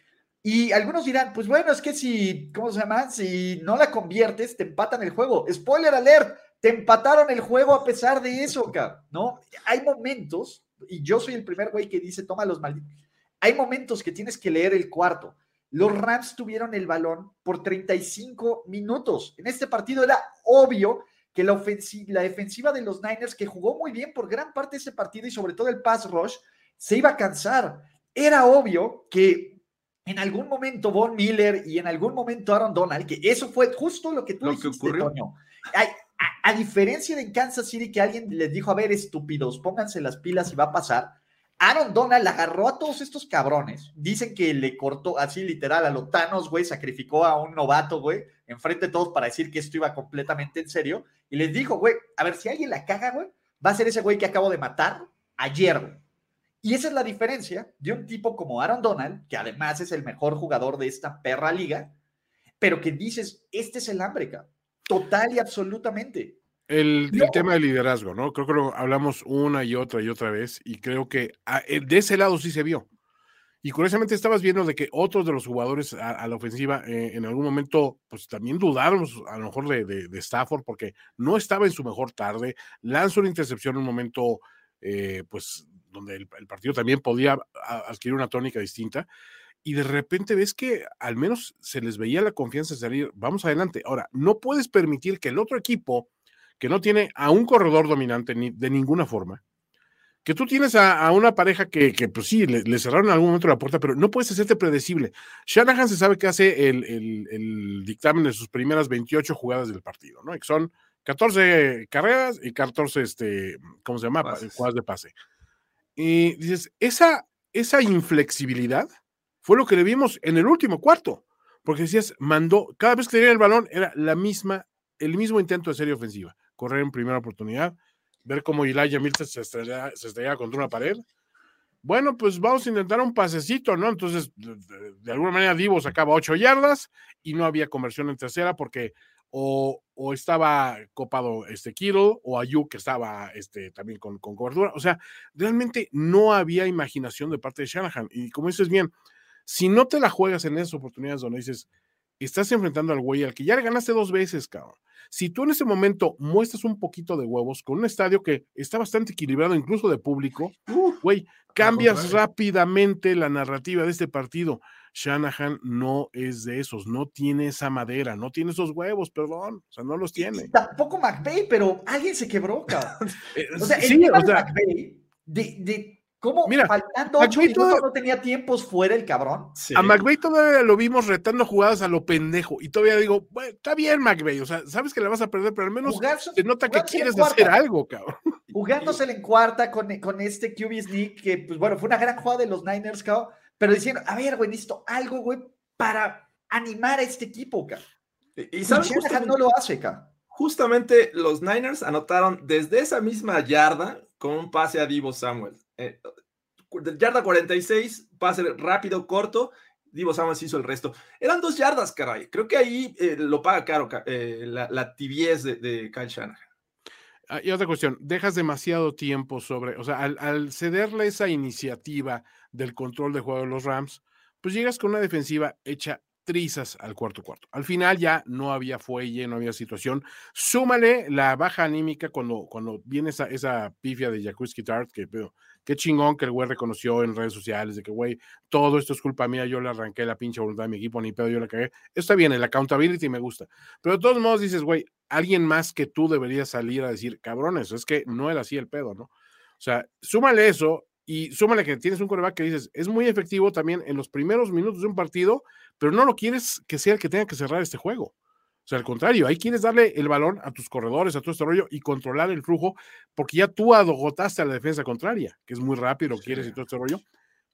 Y algunos dirán, pues bueno, es que si, ¿cómo se llama? Si no la conviertes, te empatan el juego. Spoiler alert, te empataron el juego a pesar de eso, cabrón, ¿no? Hay momentos, y yo soy el primer güey que dice, toma los malditos. Hay momentos que tienes que leer el cuarto. Los Rams tuvieron el balón por 35 minutos. En este partido era obvio que la, ofensi- la defensiva de los Niners, que jugó muy bien por gran parte de ese partido y sobre todo el pass rush, se iba a cansar. Era obvio que en algún momento Von Miller y en algún momento Aaron Donald, que eso fue justo lo que tú Lo que ocurrió. Toño. Ay, a, a diferencia de en Kansas City que alguien les dijo, a ver, estúpidos, pónganse las pilas y va a pasar. Aaron Donald agarró a todos estos cabrones. Dicen que le cortó así literal a los Thanos, güey, sacrificó a un novato, güey, enfrente de todos para decir que esto iba completamente en serio. Y les dijo, güey, a ver, si alguien la caga, güey, va a ser ese güey que acabo de matar ayer, güey. Y esa es la diferencia de un tipo como Aaron Donald, que además es el mejor jugador de esta perra liga, pero que dices, este es el hambre, cabrón. Total y absolutamente. El, tema del liderazgo, ¿no? Creo que lo hablamos una y otra y otra vez y creo que a- eh, de ese lado sí se vio. Y curiosamente estabas viendo de que otros de los jugadores a, a la ofensiva eh, en algún momento pues también dudaron a lo mejor de, de- de Stafford porque no estaba en su mejor tarde, lanzó una intercepción en un momento eh, pues donde el, el partido también podía adquirir una tónica distinta y de repente ves que al menos se les veía la confianza de salir, vamos adelante. Ahora, no puedes permitir que el otro equipo, que no tiene a un corredor dominante ni de ninguna forma, que tú tienes a, una pareja que, que pues sí, le, cerraron en algún momento la puerta, pero no puedes hacerte predecible. Shanahan se sabe que hace el, dictamen de sus primeras 28 jugadas del partido, ¿no? Que son 14 carreras y 14, este, ¿cómo se llama? Jugadas de pase. Y dices, esa, esa inflexibilidad fue lo que le vimos en el último cuarto, porque decías, mandó, cada vez que tenía el balón era la misma, el mismo intento de serie ofensiva, correr en primera oportunidad, ver cómo Elijah Milton se estrellaba, contra una pared. Bueno, pues vamos a intentar un pasecito, ¿no? Entonces, de, alguna manera, Divo sacaba ocho yardas y no había conversión en tercera porque o, estaba copado este Kittle o Ayuk que estaba este, también con, con, cobertura. O sea, realmente no había imaginación de parte de Shanahan. Y como dices bien, si no te la juegas en esas oportunidades donde dices, estás enfrentando al güey al que ya le ganaste dos veces, cabrón. Si tú en ese momento muestras un poquito de huevos con un estadio que está bastante equilibrado, incluso de público, güey, cambias rápidamente la narrativa de este partido. Shanahan no es de esos, no tiene esa madera, no tiene esos huevos, perdón, o sea, no los tiene. tampoco McVeigh, pero alguien se quebró, cabrón. Eh, o sea, el sí, o sea, de, de ¿Cómo? Mira, faltando ocho minutos no tenía tiempos fuera el cabrón. A McVeigh todavía lo vimos retando jugadas a lo pendejo. Y todavía digo, bueno, está bien, McVeigh. O sea, sabes que la vas a perder, pero al menos se nota que quieres hacer algo, cabrón. Jugándosela en cuarta con, con este QB sneak, que, pues bueno, fue una gran jugada de los Niners, cabrón. Pero diciendo, a ver, güey, necesito algo, güey, para animar a este equipo, cabrón. Y, sabes, no lo hace, cabrón. Justamente los Niners anotaron desde esa misma yarda con un pase a Divo Samuel. Eh, yarda 46, pase rápido, corto. Divo Samuel hizo el resto. Eran dos yardas, caray. Creo que ahí eh, lo paga caro eh, la, tibiez de, Kyle Shanahan. Ah, y otra cuestión, dejas demasiado tiempo sobre, o sea, al, al, cederle esa iniciativa del control de juego de los Rams, pues llegas con una defensiva hecha trizas al cuarto cuarto. Al final ya no había fuelle, no había situación. Súmale la baja anímica cuando, cuando viene esa, esa pifia de Jacuzzi Tart, que pero, qué chingón que el güey reconoció en redes sociales de que, güey, todo esto es culpa mía, yo le arranqué la pinche voluntad de mi equipo, ni pedo, yo la cagué. Está bien, el accountability me gusta. Pero de todos modos dices, güey, alguien más que tú debería salir a decir, cabrones, es que no era así el pedo, ¿no? O sea, súmale eso y súmale que tienes un coreback que dices, es muy efectivo también en los primeros minutos de un partido, pero no lo quieres que sea el que tenga que cerrar este juego. O sea, al contrario, ahí quieres darle el balón a tus corredores, a todo este rollo y controlar el flujo, porque ya tú adogotaste a la defensa contraria, que es muy rápido, quieres y todo este rollo,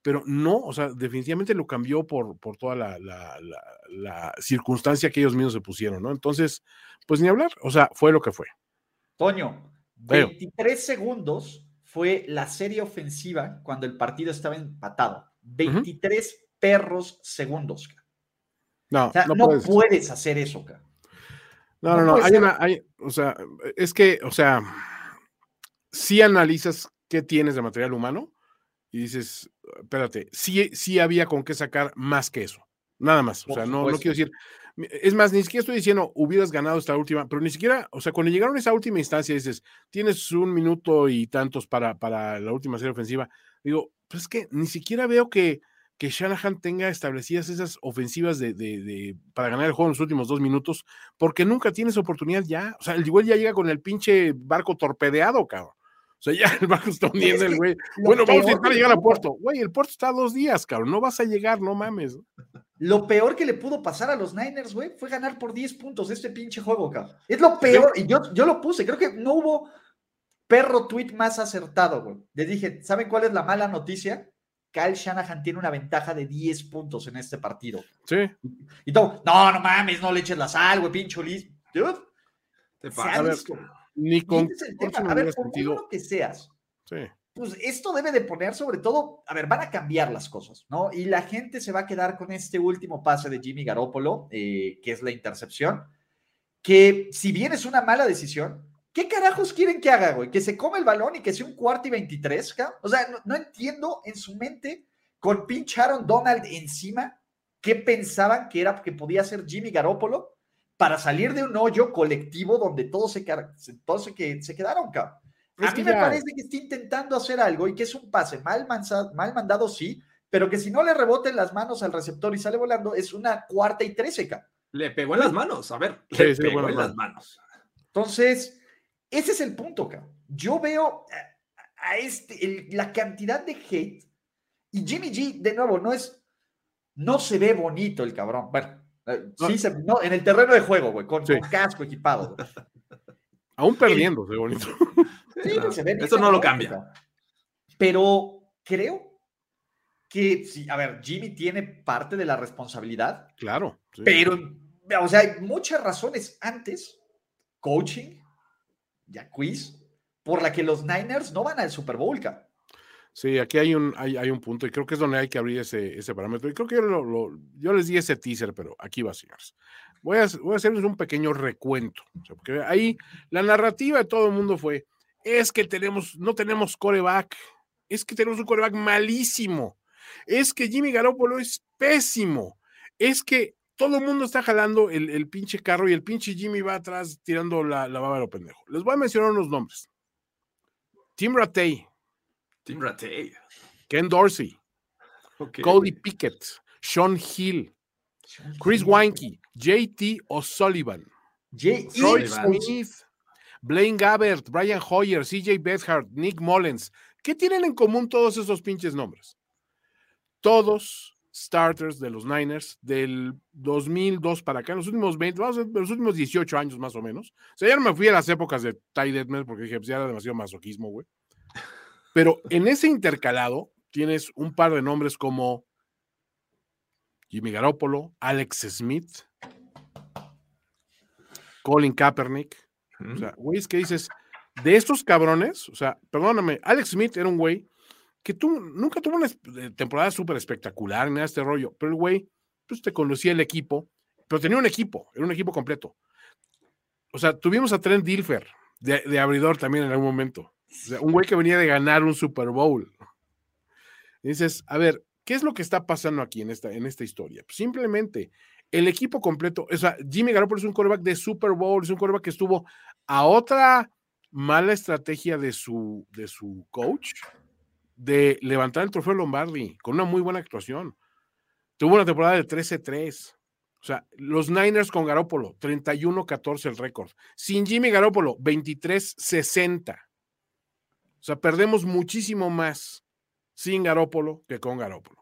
pero no, o sea, definitivamente lo cambió por, por toda la, la, circunstancia que ellos mismos se pusieron, ¿no? Entonces, pues ni hablar, o sea, fue lo que fue. Toño, 23 segundos fue la serie ofensiva cuando el partido estaba empatado. 23 perros segundos. No, no, puedes. hacer eso, cara. No, no, no, hay una, hay, o sea, es que, o sea, si analizas qué tienes de material humano y dices, espérate, sí, sí había con qué sacar más que eso, nada más, o sea, no, no quiero decir, es más, ni siquiera estoy diciendo hubieras ganado esta última, pero ni siquiera, o sea, cuando llegaron a esa última instancia dices, tienes un minuto y tantos para, para la última serie ofensiva, digo, pues es que ni siquiera veo que, que Shanahan tenga establecidas esas ofensivas de, para ganar el juego en los últimos dos minutos, porque nunca tienes oportunidad ya. O sea, el igual ya llega con el pinche barco torpedeado, cabrón. O sea, ya el barco está hundiendo el güey. Bueno, vamos a intentar llegar al puerto. Güey, el puerto está a dos días, cabrón. No vas a llegar, no mames. Lo peor que le pudo pasar a los Niners, güey, fue ganar por 10 puntos este pinche juego, cabrón. Es lo peor. Y yo, yo lo puse. Creo que no hubo perro tweet más acertado, güey. Le dije, ¿saben cuál es la mala noticia? Kyle Shanahan tiene una ventaja de 10 puntos en este partido. Sí. Y todo, no, no mames, no le eches la sal, güey, pincho Liz. Dude, te pasa. A ver, ni con. A ver, por lo que seas. Sí. Pues esto debe de poner sobre todo, a ver, van a cambiar las cosas, ¿no? Y la gente se va a quedar con este último pase de Jimmy Garoppolo, eh, que es la intercepción, que si bien es una mala decisión, ¿Qué carajos quieren que haga, güey? ¿Que se come el balón y que sea un cuarto y veintitrés, O sea, no, entiendo en su mente, con pinche Aaron Donald encima, qué pensaban que era que podía ser Jimmy Garoppolo para salir de un hoyo colectivo donde todos se, todos se quedaron, cabrón. A mí me parece que está intentando hacer algo y que es un pase mal, mal mandado, sí, pero que si no le reboten las manos al receptor y sale volando, es una cuarta y trece, cabrón. Le pegó en las manos, a ver, Sí, le sí, pegó bueno, en las manos. Entonces, ese es el punto, cabrón. Yo veo a, a este, el- la cantidad de hate y Jimmy G, de nuevo, no es, no se ve bonito el cabrón. Bueno, eh, sí, se- no, en el terreno de juego, güey, con, Sí. con casco equipado. güey. Aún perdiendo, qué bonito. Sí, se Eso no lo cambia. Pero creo que, sí, a ver, Jimmy tiene parte de la responsabilidad, Claro. sí. pero, o sea, hay muchas razones antes, coaching, ya quiz, por la que los Niners no van al Super Bowl. Sí, aquí hay un, hay, hay un punto y creo que es donde hay que abrir ese, ese parámetro. Y creo que yo, lo- lo- yo les di ese teaser, pero aquí va, señores. Voy a, voy a hacerles un pequeño recuento. o sea, porque ahí la narrativa de todo el mundo fue, es que tenemos, no tenemos coreback, es que tenemos un coreback malísimo, es que Jimmy Garoppolo es pésimo, es que todo el mundo está jalando el, el pinche carro y el pinche Jimmy va atrás tirando la, la baba de lo pendejo. Les voy a mencionar unos nombres. Tim Rattay, Tim Rattay. Ken Dorsey. Cody Pickett, Sean Hill, Chris Weinke, JT O'Sullivan, Sullivan. Smith, Blaine Gabbert, Brian Hoyer, CJ Beathard, Nick Mullens. ¿Qué tienen en común todos esos pinches nombres? Todos starters de los Niners del 2002 para acá, en los últimos 20, vamos a decir, los últimos 18 años más o menos. O sea, ya no me fui a las épocas de Ty Detmer porque dije, pues ya era demasiado masoquismo, güey. Pero en ese intercalado tienes un par de nombres como Jimmy Garoppolo, Alex Smith, Colin Kaepernick. O sea, güeyes que dices, de estos cabrones, o sea, perdóname, Alex Smith era un güey que tú nunca tuvo una eh, temporada súper espectacular ni nada de este rollo, pero el güey, pues te conocía el equipo, pero tenía un equipo, era un equipo completo. O sea, tuvimos a Trent Dilfer de, de abridor también en algún momento. O sea, un güey que venía de ganar un Super Bowl. Y dices, a ver, ¿qué es lo que está pasando aquí en esta, en esta historia? Pues simplemente el equipo completo, o sea, Jimmy Garoppolo es un quarterback de Super Bowl, es un quarterback que estuvo a otra mala estrategia de su, de su coach de levantar el trofeo Lombardi con una muy buena actuación. Tuvo una temporada de 13-3. O sea, los Niners con Garópolo, 31-14 el récord. Sin Jimmy Garópolo, 23-60. O sea, perdemos muchísimo más sin Garópolo que con Garópolo.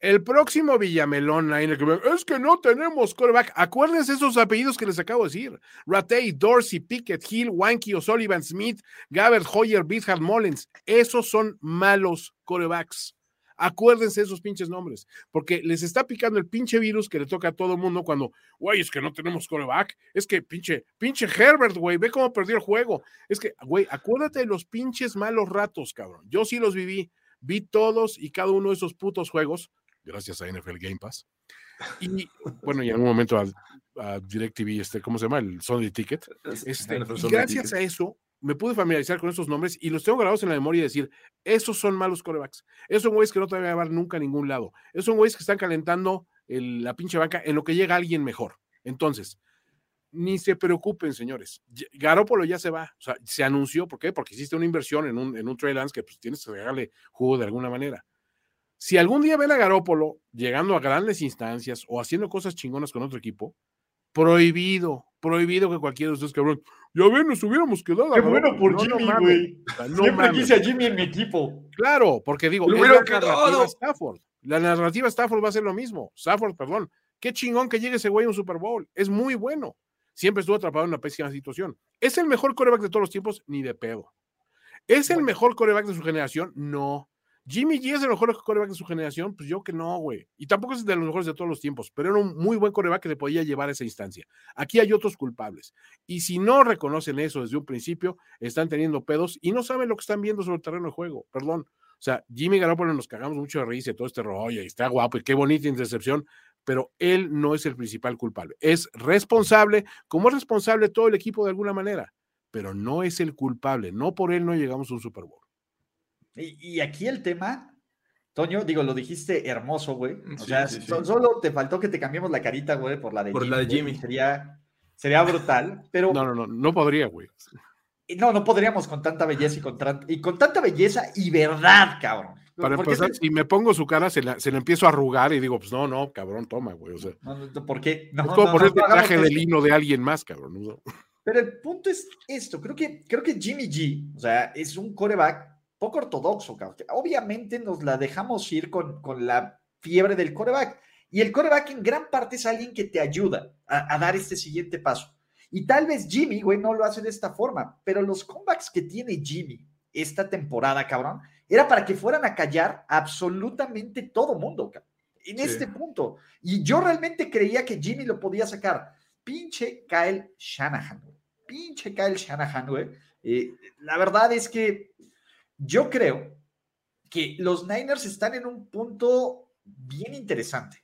El próximo Villamelón que me- es que no tenemos coreback. Acuérdense esos apellidos que les acabo de decir. Ratey, Dorsey, Pickett, Hill, Wanky, O'Sullivan, Smith, Gabbert, Hoyer, Bithard, Mullins. Esos son malos corebacks. Acuérdense esos pinches nombres, porque les está picando el pinche virus que le toca a todo el mundo cuando, güey, es que no tenemos coreback, es que pinche, pinche Herbert, güey, ve cómo perdió el juego. Es que, güey, acuérdate de los pinches malos ratos, cabrón. Yo sí los viví, vi todos y cada uno de esos putos juegos, gracias a NFL Game Pass. Y bueno, y en algún momento a, a DirecTV, este, ¿cómo se llama? El Sunday Ticket. Este, y gracias a eso me pude familiarizar con esos nombres y los tengo grabados en la memoria y decir, esos son malos corebacks. Esos son güeyes que no te van a llevar nunca a ningún lado. Esos son güeyes que están calentando el- la pinche banca en lo que llega alguien mejor. Entonces, ni se preocupen, señores. Garópolo ya se va. O sea, se anunció. ¿Por qué? Porque hiciste una inversión en un, en un Trey Lance que pues, tienes que regalarle jugo de alguna manera. Si algún día ven a Garópolo llegando a grandes instancias o haciendo cosas chingonas con otro equipo, prohibido, prohibido que cualquiera de ustedes, cabrón, ya ven, nos hubiéramos quedado. Qué bueno Garoppolo". por No, Jimmy, güey. No Siempre quise a Jimmy en mi equipo. Claro, porque digo, Lo es hubiera la narrativa quedado. Stafford. La narrativa Stafford va a ser lo mismo. Stafford, perdón. Qué chingón que llegue ese güey a un Super Bowl. Es muy bueno. Siempre estuvo atrapado en una pésima situación. ¿Es el mejor coreback de todos los tiempos? Ni de pedo. ¿Es el mejor coreback de su generación? No. Jimmy G es el mejor coreback de su generación, pues yo que no, güey. Y tampoco es de los mejores de todos los tiempos, pero era un muy buen coreback que te podía llevar a esa instancia. Aquí hay otros culpables. Y si no reconocen eso desde un principio, están teniendo pedos y no saben lo que están viendo sobre el terreno de juego. Perdón. O sea, Jimmy Garoppolo nos cagamos mucho de risa y todo este rollo y está guapo y qué bonita intercepción, pero él no es el principal culpable. Es responsable, como es responsable todo el equipo de alguna manera, pero no es el culpable. No por él no llegamos a un Super Bowl. Y, y aquí el tema, Toño, digo, lo dijiste hermoso, güey. O Sí, sea, sí, sí. so- solo te faltó que te cambiemos la carita, güey, por la de Por Jimmy. la de Jimmy. Sería, sería brutal, pero No, no, no, no podría, güey. no, no podríamos con tanta belleza y con, y con tanta belleza y verdad, cabrón. Para ¿Por qué empezar, si me pongo su cara, se la, se la empiezo a arrugar y digo, pues no, no, cabrón, toma, güey. O sea, no, no, ¿Por qué? No, es como no, ponerte no, el traje de lino de alguien más, cabrón. ¿no? Pero el punto es esto, creo que, creo que Jimmy G, o sea, es un coreback poco ortodoxo, cabrón. Obviamente nos la dejamos ir con, con la fiebre del coreback. Y el coreback en gran parte es alguien que te ayuda a, a dar este siguiente paso. Y tal vez Jimmy, güey, no lo hace de esta forma, pero los comebacks que tiene Jimmy esta temporada, cabrón, era para que fueran a callar absolutamente todo mundo, cabrón, en Sí. este punto. Y yo realmente creía que Jimmy lo podía sacar. Pinche Kyle Shanahan, güey. Pinche Kyle Shanahan, güey. Eh, la verdad es que yo creo que los Niners están en un punto bien interesante.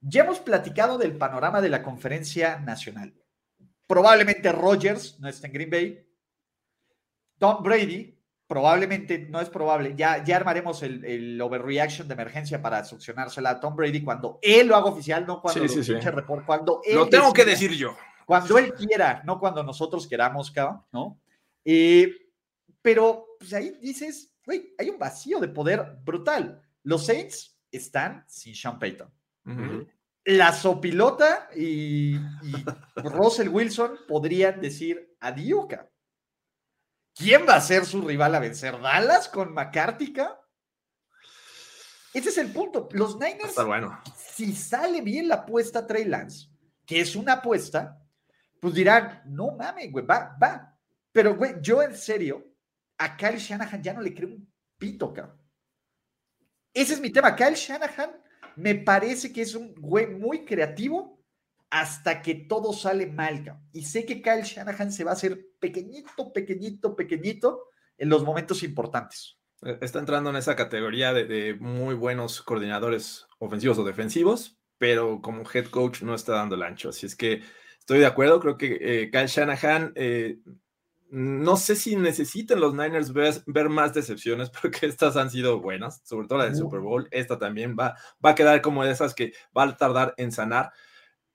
Ya hemos platicado del panorama de la conferencia nacional. Probablemente Rodgers no está en Green Bay. Tom Brady, probablemente, no es probable, ya, ya armaremos el, el overreaction de emergencia para succionársela a Tom Brady cuando él lo haga oficial, no cuando Sí, lo sí, sí. pinche report, cuando él Lo tengo que decir yo. Cuando él quiera, no cuando nosotros queramos, ¿no? Eh, pero pues ahí dices, güey, hay un vacío de poder brutal. Los Saints están sin Sean Payton. La sopilota y, y Russell Wilson podrían decir adiós, cabrón. ¿Quién va a ser su rival a vencer? ¿Dallas con McCarthy, cabrón? Ese es el punto. Los Niners bueno. si sale bien la apuesta Trey Lance, que es una apuesta, pues dirán, no mames, güey, va, va. Pero, güey, yo en serio, a Kyle Shanahan ya no le creo un pito, cabrón. Ese es mi tema. Kyle Shanahan me parece que es un güey muy creativo hasta que todo sale mal, cabrón. Y sé que Kyle Shanahan se va a hacer pequeñito, pequeñito, pequeñito en los momentos importantes. Eh, Está entrando en esa categoría de, muy buenos coordinadores ofensivos o defensivos, pero como head coach no está dando el ancho. Así es que estoy de acuerdo. Creo que eh, Kyle Shanahan, eh, no sé si necesitan los Niners ver, ver más decepciones, porque estas han sido buenas, sobre todo la del. Super Bowl. Esta también va, va a quedar como de esas que va a tardar en sanar.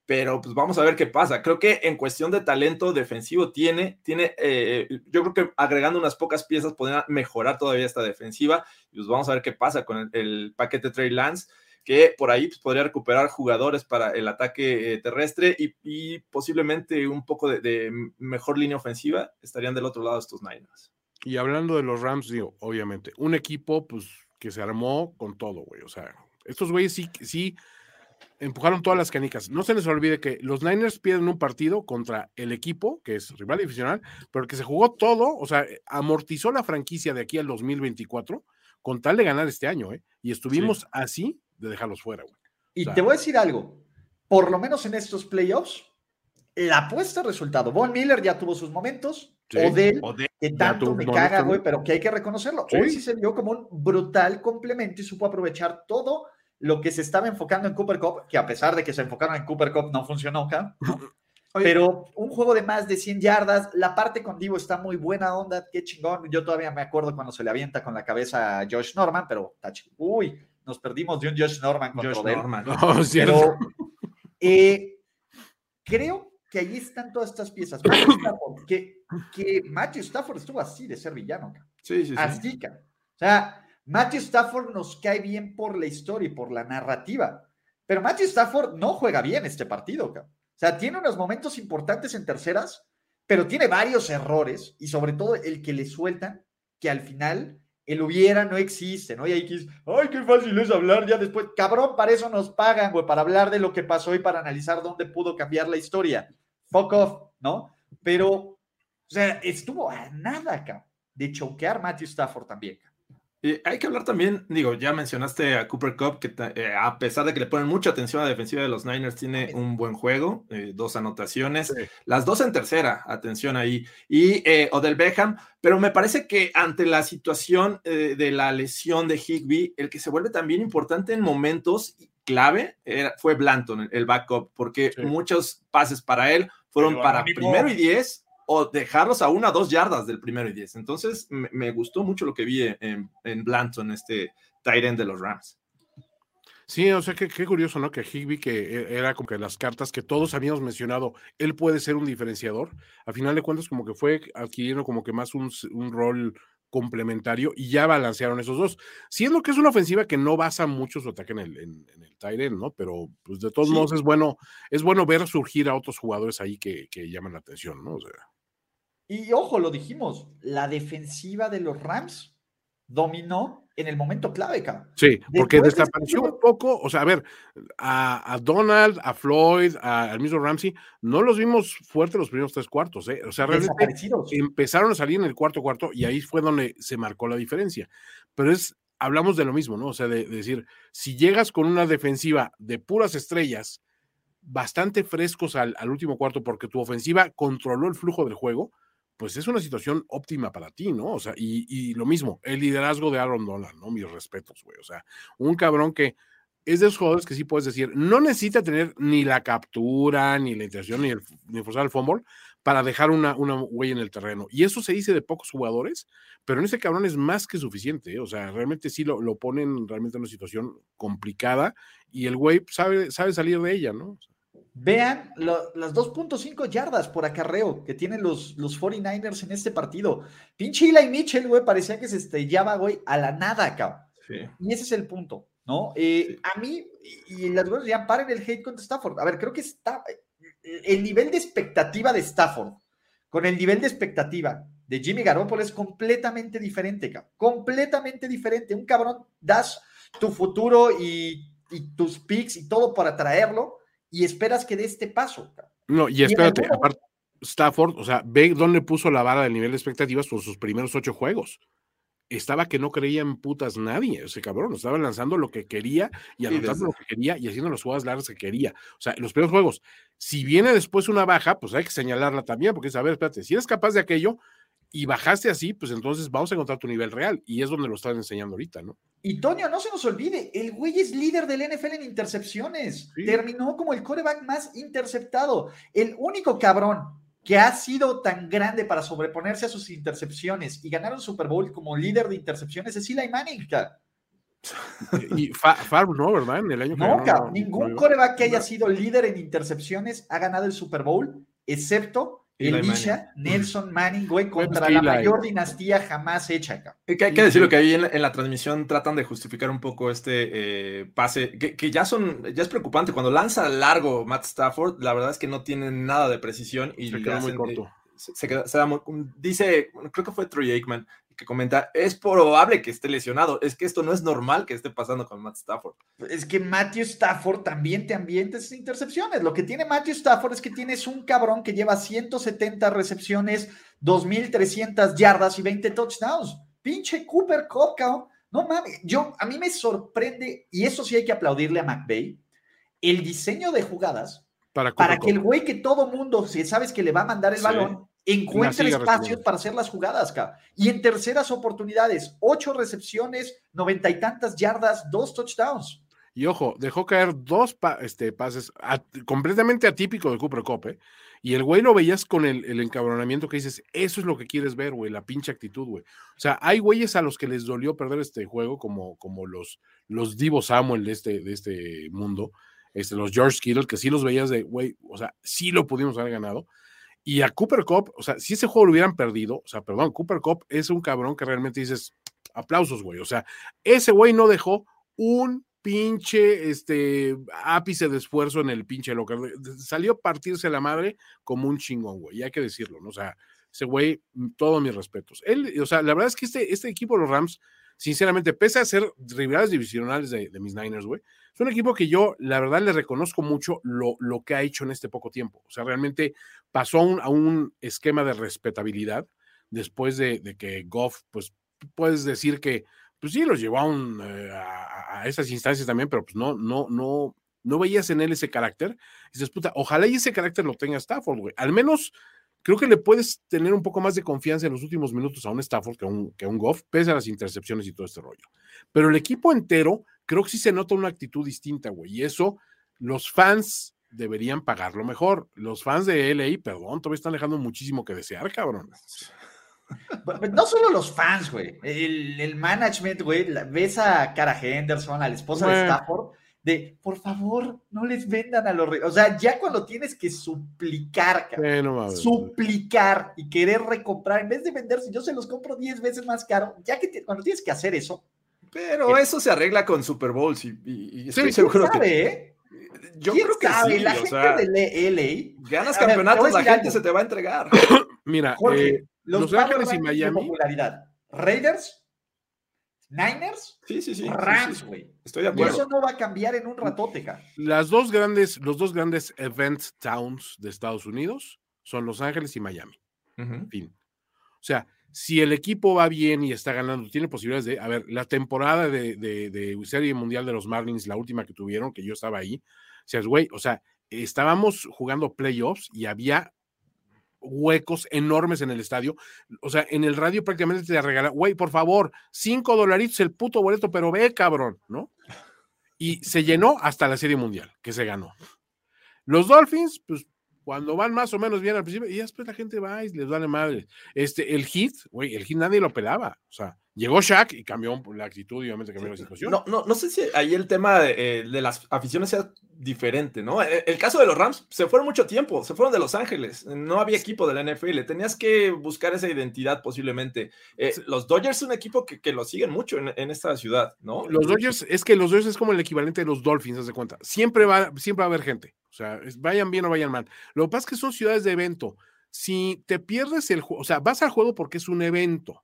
Pero pues vamos a ver qué pasa. Creo que en cuestión de talento defensivo tiene, tiene, eh, yo creo que agregando unas pocas piezas podrían mejorar todavía esta defensiva. Y pues vamos a ver qué pasa con el, el paquete Trey Lance, que por ahí pues, podría recuperar jugadores para el ataque eh, terrestre y, y posiblemente un poco de, de mejor línea ofensiva. Estarían del otro lado estos Niners. Y hablando de los Rams, digo, obviamente, un equipo, pues, que se armó con todo, güey. O sea, estos güeyes sí, sí empujaron todas las canicas. No se les olvide que los Niners pierden un partido contra el equipo, que es rival divisional, pero que se jugó todo, o sea, amortizó la franquicia de aquí al 2024 con tal de ganar este año, ¿eh? Y estuvimos así de dejarlos fuera, güey. Y O sea- te voy a decir algo, por lo menos en estos playoffs, la apuesta resultado. Von Miller ya tuvo sus momentos, Sí. Odell, Odell, que tanto tuvo me momentos caga, güey, pero que hay que reconocerlo. Sí. Hoy sí se vio como un brutal complemento y supo aprovechar todo lo que se estaba enfocando en Cooper Cup, que a pesar de que se enfocaron en Cooper Cup, no funcionó acá. ¿no? Oye. Pero un juego de más de 100 yardas, la parte con Divo está muy buena onda, qué chingón. Yo todavía me acuerdo cuando se le avienta con la cabeza a Josh Norman, pero Uy, nos perdimos de un Josh Norman contra Josh. Norman. No, sí, Pero eh, creo que ahí están todas estas piezas. Matthew Stafford, que, que Matthew Stafford estuvo así de ser villano. Sí, sí, sí. así, cabrón. O sea, Matthew Stafford nos cae bien por la historia y por la narrativa, pero Matthew Stafford no juega bien este partido, cabrón. O sea, tiene unos momentos importantes en terceras, pero tiene varios errores y sobre todo el que le sueltan, que al final el hubiera no existe, ¿no? Y ahí que es, ay, qué fácil es hablar ya después. Cabrón, para eso nos pagan, güey, para hablar de lo que pasó y para analizar dónde pudo cambiar la historia. Fuck off, ¿no? Pero, o sea, estuvo a nada, cabrón, de choquear Matthew Stafford también. Y hay que hablar también, digo, ya mencionaste a Cooper Cup, que eh, a pesar de que le ponen mucha atención a la defensiva de los Niners, tiene un buen juego, eh, dos anotaciones, Sí. las dos en tercera, atención ahí, y eh, Odell Beckham, pero me parece que ante la situación eh, de la lesión de Higby, el que se vuelve también importante en momentos clave era- fue Blanton, el, el backup, porque Sí. muchos pases para él fueron Pero para primero y diez o dejarlos a una o dos yardas del primero y diez. Entonces, me, me gustó mucho lo que vi en, en Blanton, este end de los Rams. Sí, o sea, qué, qué curioso, ¿no? Que Higby, que e- era como que las cartas que todos habíamos mencionado, él puede ser un diferenciador. A final de cuentas, como que fue adquiriendo como que más un, un rol complementario y ya balancearon esos dos. Siendo que es una ofensiva que no basa mucho su ataque en el, en, el Tyren, ¿no? Pero pues de todos modos es bueno, es bueno ver surgir a otros jugadores ahí que, que llaman la atención, ¿no? O sea. Y ojo, lo dijimos, la defensiva de los Rams dominó en el momento clave, cabrón. Sí, porque desapareció un poco, o sea, a ver, a, Donald, a Floyd, al mismo Ramsey, no los vimos fuertes los primeros tres cuartos, ¿eh? O sea, realmente empezaron a salir en el cuarto cuarto y ahí fue donde se marcó la diferencia. Pero es, hablamos de lo mismo, ¿no? O sea, de, de decir, si llegas con una defensiva de puras estrellas, bastante frescos al, al último cuarto, porque tu ofensiva controló el flujo del juego, pues es una situación óptima para ti, ¿no? O sea, y, lo mismo, el liderazgo de Aaron Donald, ¿no? Mis respetos, güey. O sea, un cabrón que es de esos jugadores que sí puedes decir, no necesita tener ni la captura, ni la intención, ni, el, ni forzar el fútbol para dejar una, una huella en el terreno. Y eso se dice de pocos jugadores, pero en ese cabrón es más que suficiente. ¿eh? O sea, realmente sí lo, lo, ponen realmente en una situación complicada y el güey sabe, sabe salir de ella, ¿no? Vean las 2.5 yardas por acarreo que tienen los, los 49ers en este partido. Pinche Eli Mitchell, güey, parecía que se estrellaba, güey, a la nada, cabrón. Y ese es el punto, ¿no? Eh, a mí, y, las cosas ya paren el hate contra Stafford. A ver, creo que está. El nivel de expectativa de Stafford con el nivel de expectativa de Jimmy Garoppolo es completamente diferente, cabrón. Completamente diferente. Un cabrón, das tu futuro y, y tus picks y todo para traerlo y esperas que dé este paso. No, y espérate, aparte, Stafford, o sea, ve dónde puso la vara del nivel de expectativas por sus primeros ocho juegos. Estaba que no creía en putas nadie, ese cabrón, estaba lanzando lo que quería y anotando lo que quería y haciendo las jugadas largas que quería. O sea, los primeros juegos, si viene después una baja, pues hay que señalarla también, porque es, a ver, espérate, si eres capaz de aquello, y bajaste así, pues entonces vamos a encontrar tu nivel real. Y es donde lo están enseñando ahorita, ¿no? Y Toño, no se nos olvide, el güey es líder del NFL en intercepciones. Terminó como el coreback más interceptado. El único cabrón que ha sido tan grande para sobreponerse a sus intercepciones y ganar un Super Bowl como líder de intercepciones es Eli Manning. y Farm no, ¿verdad? En el año no, no, ningún coreback que haya sido líder en intercepciones ha ganado el Super Bowl, excepto Elisha Nelson Manning, güey, contra la mayor dinastía jamás hecha acá. hay que decirlo que ahí en, la transmisión tratan de justificar un poco este eh, pase, que, ya son, ya es preocupante. Cuando lanza largo Matt Stafford, la verdad es que no tiene nada de precisión y se queda muy corto. Se, queda, dice, creo que fue Troy Aikman, que comenta, es probable que esté lesionado. Es que esto no es normal que esté pasando con Matt Stafford. Es que Matthew Stafford también te ambientes intercepciones. Lo que tiene Matthew Stafford es que tienes un cabrón que lleva 170 recepciones, 2.300 yardas y 20 touchdowns. Pinche Cooper Cup, No mames, yo, a mí me sorprende, y eso sí hay que aplaudirle a McVay, el diseño de jugadas para, que el güey que todo mundo, si sabes que le va a mandar el balón, encuentra espacios para hacer las jugadas, Y en terceras oportunidades, ocho recepciones, noventa y tantas yardas, dos touchdowns. Y ojo, dejó caer dos este, pases completamente atípico de Cooper Cope. ¿eh? Y el güey lo veías con el, encabronamiento que dices, eso es lo que quieres ver, güey, la pinche actitud, güey. O sea, hay güeyes a los que les dolió perder este juego, como, como los, los Divo Samuel de este, de este mundo, este, los George Kittle, que sí los veías de, güey, o sea, sí lo pudimos haber ganado. Y a Cooper Cup, o sea, si ese juego lo hubieran perdido, o sea, perdón, Cooper Cup es un cabrón que realmente dices, aplausos, güey. O sea, ese güey no dejó un pinche este ápice de esfuerzo en el pinche local. Salió a partirse la madre como un chingón, güey. Y hay que decirlo, ¿no? O sea, ese güey, todos mis respetos. Él, o sea, la verdad es que este, este equipo de los Rams, sinceramente, pese a ser rivales divisionales de, de mis Niners, güey, es un equipo que yo, la verdad, le reconozco mucho lo, lo que ha hecho en este poco tiempo. O sea, realmente pasó a un, esquema de respetabilidad después de, que Goff, pues puedes decir que, pues sí, los llevó a, un, eh, a, esas instancias también, pero pues no, no, no, no veías en él ese carácter. Y dices, puta, ojalá y ese carácter lo tenga Stafford, güey. Al menos creo que le puedes tener un poco más de confianza en los últimos minutos a un Stafford que a un, que a un Goff, pese a las intercepciones y todo este rollo. Pero el equipo entero creo que sí se nota una actitud distinta, güey. Y eso los fans deberían pagarlo mejor. Los fans de LA, perdón, todavía están dejando muchísimo que desear, cabrón. No solo los fans, güey. El, management, güey. Ves a Cara Henderson, a la esposa de Stafford, de, por favor, no les vendan a los... O sea, ya cuando tienes que suplicar, suplicar y querer recomprar, en vez de vender, si yo se los compro 10 veces más caro, ya que cuando tienes que hacer eso... Pero eso se arregla con Super Bowls y, estoy seguro sabe, que... ¿eh? Yo creo que sí, la gente de LA... Ganas campeonatos, la gente se te va a entregar. Mira, eh, los, Ángeles y Miami... Popularidad. Raiders Niners, sí, sí, sí, Rams, güey. Estoy de acuerdo. Y eso no va a cambiar en un ratote, Las dos grandes, los dos grandes event towns de Estados Unidos son Los Ángeles y Miami. Fin. O sea, si el equipo va bien y está ganando, tiene posibilidades de, a ver, la temporada de, de, Serie Mundial de los Marlins, la última que tuvieron, que yo estaba ahí, o sea, güey, o sea, estábamos jugando playoffs y había huecos enormes en el estadio. O sea, en el radio prácticamente te regala, güey, por favor, cinco dolaritos el puto boleto, pero ve, cabrón, ¿no? Y se llenó hasta la Serie Mundial, que se ganó. Los Dolphins, pues cuando van más o menos bien al principio, y después la gente va y les vale madre. Este, el hit, güey, el hit nadie lo pelaba. O sea, Llegó Shaq y cambió la actitud y obviamente cambió la situación. No, no, no sé si ahí el tema de, eh, las aficiones sea diferente, ¿no? El, el, caso de los Rams, se fueron mucho tiempo, se fueron de Los Ángeles, no había equipo de la NFL, tenías que buscar esa identidad posiblemente. Eh, los Dodgers es un equipo que, que lo siguen mucho en, esta ciudad, ¿no? Los Dodgers, es que los Dodgers es como el equivalente de los Dolphins, haz de cuenta. Siempre va, siempre va a haber gente, o sea, vayan bien o vayan mal. Lo que pasa es que son ciudades de evento. Si te pierdes el juego, o sea, vas al juego porque es un evento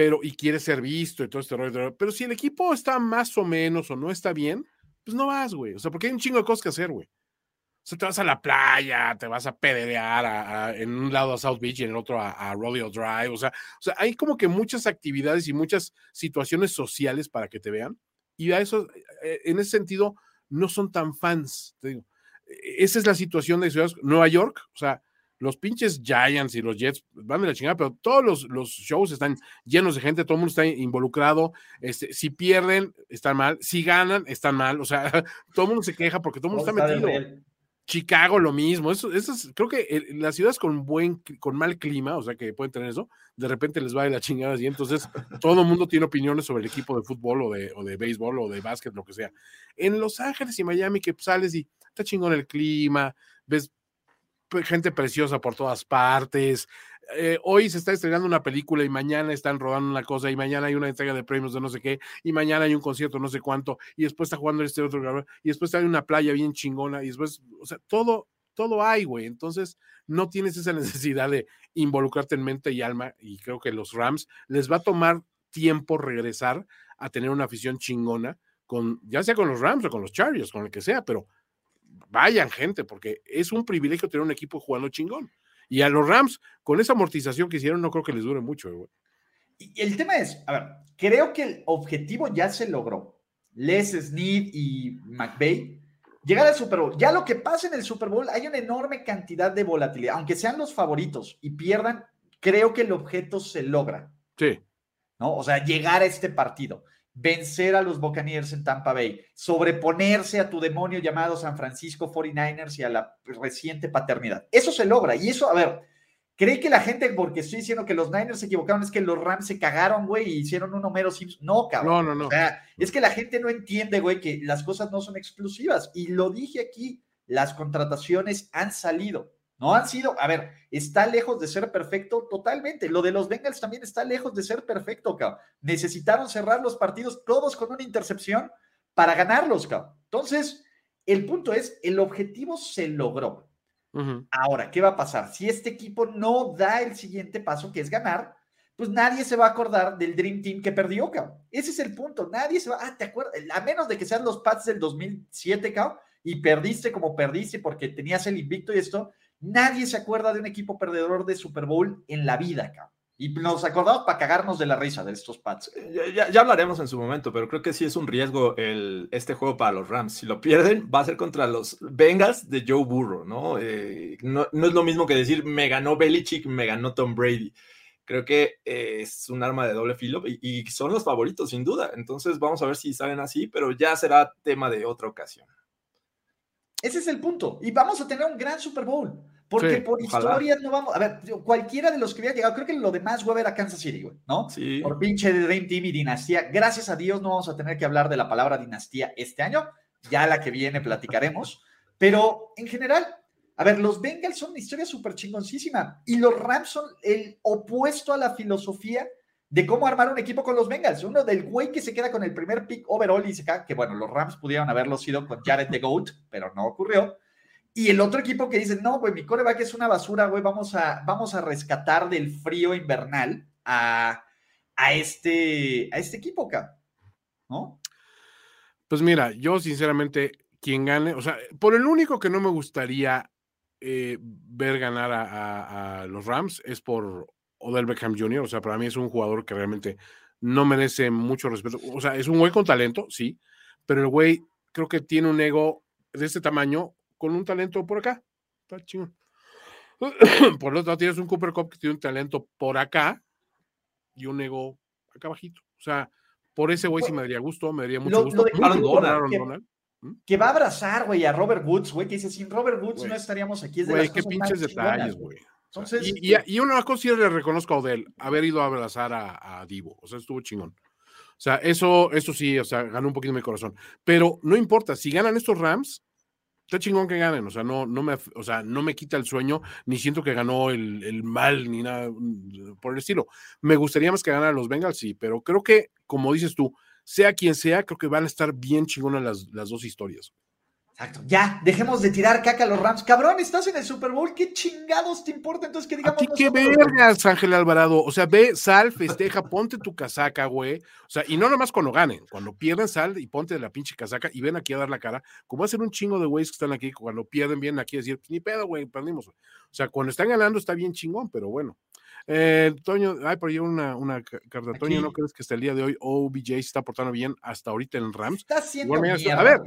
pero y quiere ser visto y todo este rollo. Pero si el equipo está más o menos o no está bien, pues no vas, güey. O sea, porque hay un chingo de cosas que hacer, güey. O sea, te vas a la playa, te vas a pedalear en un lado a South Beach y en el otro a, Rodeo Drive. O sea, o sea, hay como que muchas actividades y muchas situaciones sociales para que te vean. Y a eso, eh, en ese sentido, no son tan fans. Te digo. E, esa es la situación de ciudades. Nueva York, o sea, los pinches Giants y los Jets van de la chingada, pero todos los, los, shows están llenos de gente, todo el mundo está involucrado. Este, si pierden, están mal. Si ganan, están mal. O sea, todo el mundo se queja porque todo el mundo está, metido. Chicago lo mismo. Eso, eso es, creo que las ciudades con buen, con mal clima, o sea que pueden tener eso, de repente les va de la chingada y entonces todo el mundo tiene opiniones sobre el equipo de fútbol o de, o de béisbol o de básquet, lo que sea. En Los Ángeles y Miami que sales y está chingón el clima, ves gente preciosa por todas partes. Eh, hoy se está estrenando una película y mañana están rodando una cosa y mañana hay una entrega de premios de no sé qué y mañana hay un concierto no sé cuánto y después está jugando este otro y después hay una playa bien chingona y después, o sea, todo, todo hay, güey. Entonces no tienes esa necesidad de involucrarte en mente y alma y creo que los Rams les va a tomar tiempo regresar a tener una afición chingona con, ya sea con los Rams o con los Chargers, con el que sea, pero vayan gente, porque es un privilegio tener un equipo jugando chingón. Y a los Rams, con esa amortización que hicieron, no creo que les dure mucho. Güey. Y el tema es, a ver, creo que el objetivo ya se logró. Les Snead y McVeigh llegar al Super Bowl. Ya lo que pasa en el Super Bowl, hay una enorme cantidad de volatilidad. Aunque sean los favoritos y pierdan, creo que el objeto se logra. Sí. ¿No? O sea, llegar a este partido vencer a los Buccaneers en Tampa Bay, sobreponerse a tu demonio llamado San Francisco 49ers y a la reciente paternidad. Eso se logra. Y eso, a ver, cree que la gente, porque estoy diciendo que los Niners se equivocaron, es que los Rams se cagaron, güey, y hicieron un Homero Simpson. No, cabrón. No, no, no. O sea, es que la gente no entiende, güey, que las cosas no son exclusivas. Y lo dije aquí, las contrataciones han salido. No han sido, a ver, está lejos de ser perfecto totalmente. Lo de los Bengals también está lejos de ser perfecto, cabrón. Necesitaron cerrar los partidos todos con una intercepción para ganarlos, cabrón. Entonces, el punto es, el objetivo se logró. Ahora, ¿qué va a pasar? Si este equipo no da el siguiente paso, que es ganar, pues nadie se va a acordar del Dream Team que perdió, cabrón. Ese es el punto. Nadie se va, ah, ¿te acuerdas? A menos de que sean los Pats del 2007, cabrón, y perdiste como perdiste porque tenías el invicto y esto, Nadie se acuerda de un equipo perdedor de Super Bowl en la vida, cabrón. Y nos acordamos para cagarnos de la risa de estos Pats. Ya, ya, hablaremos en su momento, pero creo que sí es un riesgo este juego para los Rams. Si lo pierden, va a ser contra los Bengals de Joe Burrow, ¿no? Eh, no, es lo mismo que decir me ganó Belichick, me ganó Tom Brady. Creo que eh, es un arma de doble filo y, y son los favoritos, sin duda. Entonces vamos a ver si salen así, pero ya será tema de otra ocasión. Ese es el punto. Y vamos a tener un gran Super Bowl. Porque por historia no vamos. A ver, cualquiera de los que había llegado, creo que lo de más huevo era Kansas City, güey, ¿no? Sí. Por pinche Dream Team y dinastía. Gracias a Dios no vamos a tener que hablar de la palabra dinastía este año. Ya la que viene platicaremos. Pero en general, a ver, los Bengals son una historia súper chingoncísima y los Rams son el opuesto a la filosofía de cómo armar un equipo con los Bengals. Uno del güey que se queda con el primer pick overall y se cae, que bueno, los Rams pudieron haberlo sido con Jared the Goat, pero no ocurrió. Y el otro equipo que dice, no, güey, mi coreback es una basura, güey, vamos a, vamos a rescatar del frío invernal a, a, este, a este equipo, acá, ¿no? Pues mira, yo sinceramente, quien gane, o sea, por el único que no me gustaría eh, ver ganar a, los Rams es por Odell Beckham Jr., o sea, para mí es un jugador que realmente no merece mucho respeto, o sea, es un güey con talento, sí, pero el güey creo que tiene un ego de este tamaño con un talento por acá. Está chingón. Por lo tanto, tienes un Cooper Cup que tiene un talento por acá y un ego acá bajito. O sea, por ese güey sí me daría gusto, me daría mucho Lo- gusto. lo de Aaron Donald, Aaron que- Donald. Que va a abrazar, güey, a Robert Woods, güey, que dice, sin Robert Woods no estaríamos aquí. Es de Güey, qué pinches detalles, güey. Entonces, y, y- y una cosa sí le reconozco a Odell, haber ido a abrazar a, a Divo. O sea, estuvo chingón. O sea, eso, eso sí, o sea, ganó un poquito mi corazón. Pero no importa, si ganan estos Rams, está chingón que ganen. O sea, no, no me, o sea, no me quita el sueño, ni siento que ganó el, el mal, ni nada mm, por el estilo. Me gustaría más que ganaran los Bengals, sí, pero creo que, como dices tú, sea quien sea, creo que van a estar bien chingonas las, las dos historias. Exacto. Ya, dejemos de tirar caca a los Rams. Cabrón, estás en el Super Bowl. ¿Qué chingados te importa entonces que ¿A digamos ti qué vergas, Ángel Alvarado? O sea, ve, sal, festeja, ponte tu casaca, güey. O sea, y no nomás cuando ganen, cuando pierden, sal y ponte la pinche casaca y ven aquí a dar la cara. Como hacen un chingo de güeyes que están aquí, cuando pierden, vienen aquí a decir, ni pedo, güey, perdimos. O sea, cuando están ganando está bien chingón, pero bueno. Eh, Toño, ay, por ahí una, una ca- carta. Toño. ¿no crees que hasta el día de hoy OBJ se está portando bien hasta ahorita en Rams? Está haciendo está- mierda, a ver.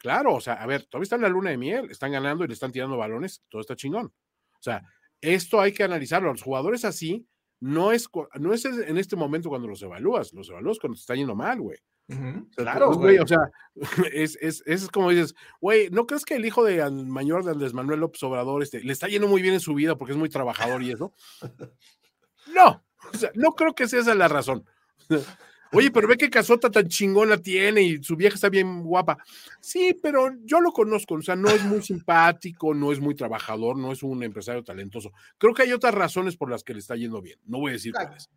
Claro, o sea, a ver, todavía están en la luna de miel, están ganando y le están tirando balones, todo está chingón. O sea, esto hay que analizarlo. Los jugadores así no es, no es en este momento cuando los evalúas, los evalúas cuando te está yendo mal, güey. Ujú. O sea, Claro, güey. O sea, es, es, es como dices, güey, ¿no crees que el hijo de mayor de Andrés Manuel López Obrador este, le está yendo muy bien en su vida porque es muy trabajador y eso? No, o sea, no creo que sea esa la razón. Oye, pero ve qué casota tan chingona tiene y su vieja está bien guapa. Sí, pero yo lo conozco, o sea, no es muy simpático, no es muy trabajador, no es un empresario talentoso. Creo que hay otras razones por las que le está yendo bien. No voy a decir cuáles.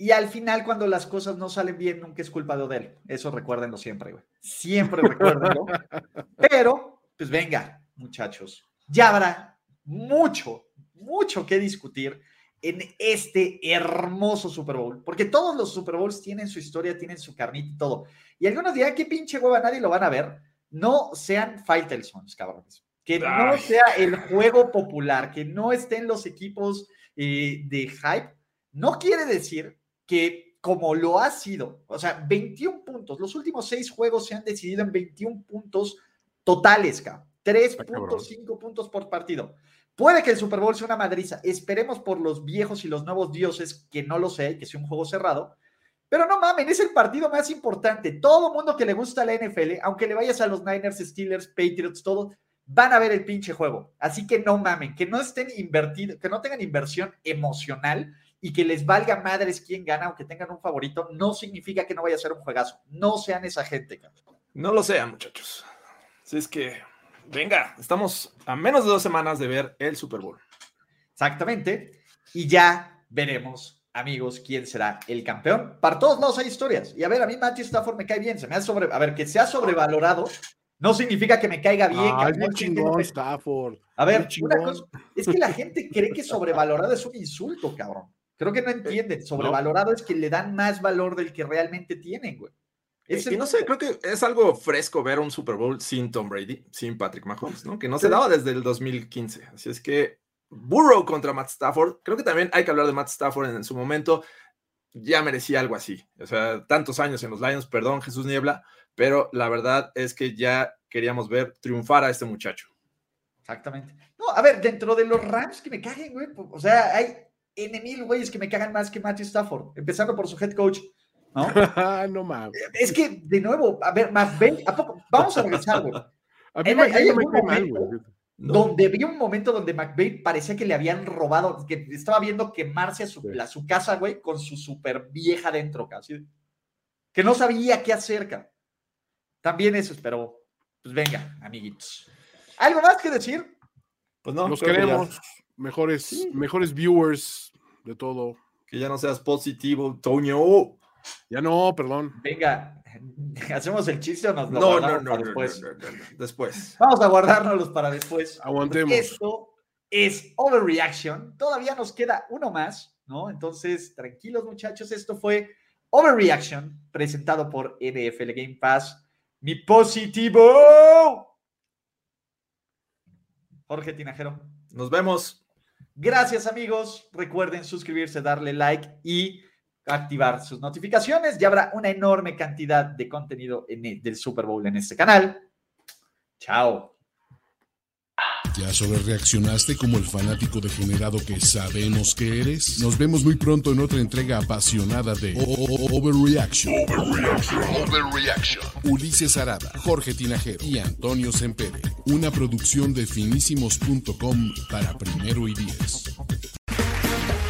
Y al final, cuando las cosas no salen bien, nunca es culpa de Odell. Eso recuérdenlo siempre, güey. Siempre recuérdenlo. Pero, pues venga, muchachos. Ya habrá mucho, mucho que discutir en este hermoso Super Bowl. Porque todos los Super Bowls tienen su historia, tienen su carnita y todo. Y algunos dirán, qué pinche hueva, nadie lo van a ver. No sean Faitelsons, cabrones. Que no sea el juego popular, que no estén los equipos eh, de hype. No quiere decir que como lo ha sido, o sea, 21 puntos, los últimos seis juegos se han decidido en 21 puntos totales, cabrón. Está cabrón. 3.5 puntos por partido. Puede que el Super Bowl sea una madriza. Esperemos por los viejos y los nuevos dioses que no lo sé, que sea un juego cerrado. Pero no mamen, es el partido más importante. Todo mundo que le gusta la NFL, aunque le vayas a los Niners, Steelers, Patriots, todo, van a ver el pinche juego. Así que no mamen, que no estén invertidos, que no tengan inversión emocional y que les valga madres quién gana, aunque tengan un favorito, no significa que no vaya a ser un juegazo. No sean esa gente, cabrón. No lo sean, muchachos. Así es que, venga, estamos a menos de dos semanas de ver el Super Bowl. Exactamente. Y ya veremos, amigos, quién será el campeón. Para todos lados hay historias. Y a ver, a mí Matthew Stafford me cae bien. Se me ha sobre... A ver, que sea sobrevalorado no significa que me caiga bien. Ah, es chingón, Stafford. A ver, una cosa, es que la gente cree que sobrevalorado es un insulto, cabrón. Creo que no entienden. Sobrevalorado es que le dan más valor del que realmente tienen, güey. Es el no sé, creo que es algo fresco ver un Super Bowl sin Tom Brady, sin Patrick Mahomes, ¿no? Que no se daba desde el 2015. Así es que Burrow contra Matt Stafford, creo que también hay que hablar de Matt Stafford en, en su momento. Ya merecía algo así. O sea, tantos años en los Lions, perdón, Jesús Niebla, pero la verdad es que ya queríamos ver triunfar a este muchacho. Exactamente. No, a ver, dentro de los Rams que me caguen, güey. O sea, hay N mil güeyes que me cagan más que Matthew Stafford, empezando por su head coach, ¿no? no mames. Es que, de nuevo, a ver, McVay, ¿a poco? Vamos a regresar, güey. A mí Hay- me, hay no me mal, momento güey. ¿no? Donde vi un momento donde McVay parecía que le habían robado, que estaba viendo quemarse a su, Sí. la- su casa, güey, con su super vieja dentro, casi. Que no sabía qué hacer, cabrón. También eso, pero Pues venga, amiguitos. ¿Algo más que decir? Pues no, que ya- queremos. Mejores, mejores viewers de todo. Que ya no seas positivo, Toño. Ya no, perdón. Venga, ¿hacemos el chiste o nos lo No, no, guardamos no, para no, después? no, no, no, no. Después. Vamos a guardárnoslos para después. Aguantemos. Esto es Overreaction. Todavía nos queda uno más, ¿no? Entonces, tranquilos muchachos, esto fue Overreaction, presentado por NFL Game Pass. Mi positivo. Jorge Tinajero. Nos vemos. Gracias amigos. Recuerden suscribirse, darle like y activar sus notificaciones. Ya habrá una enorme cantidad de contenido en el- del Super Bowl en este canal. Chao. ¿Ya sobre reaccionaste como el fanático degenerado que sabemos que eres? Nos vemos muy pronto en otra entrega apasionada de O- O- O- Overreaction. Overreaction. Ulises Arada, Jorge Tinajero y Antonio Sempere. Una producción de finísimos.com para primero y diez.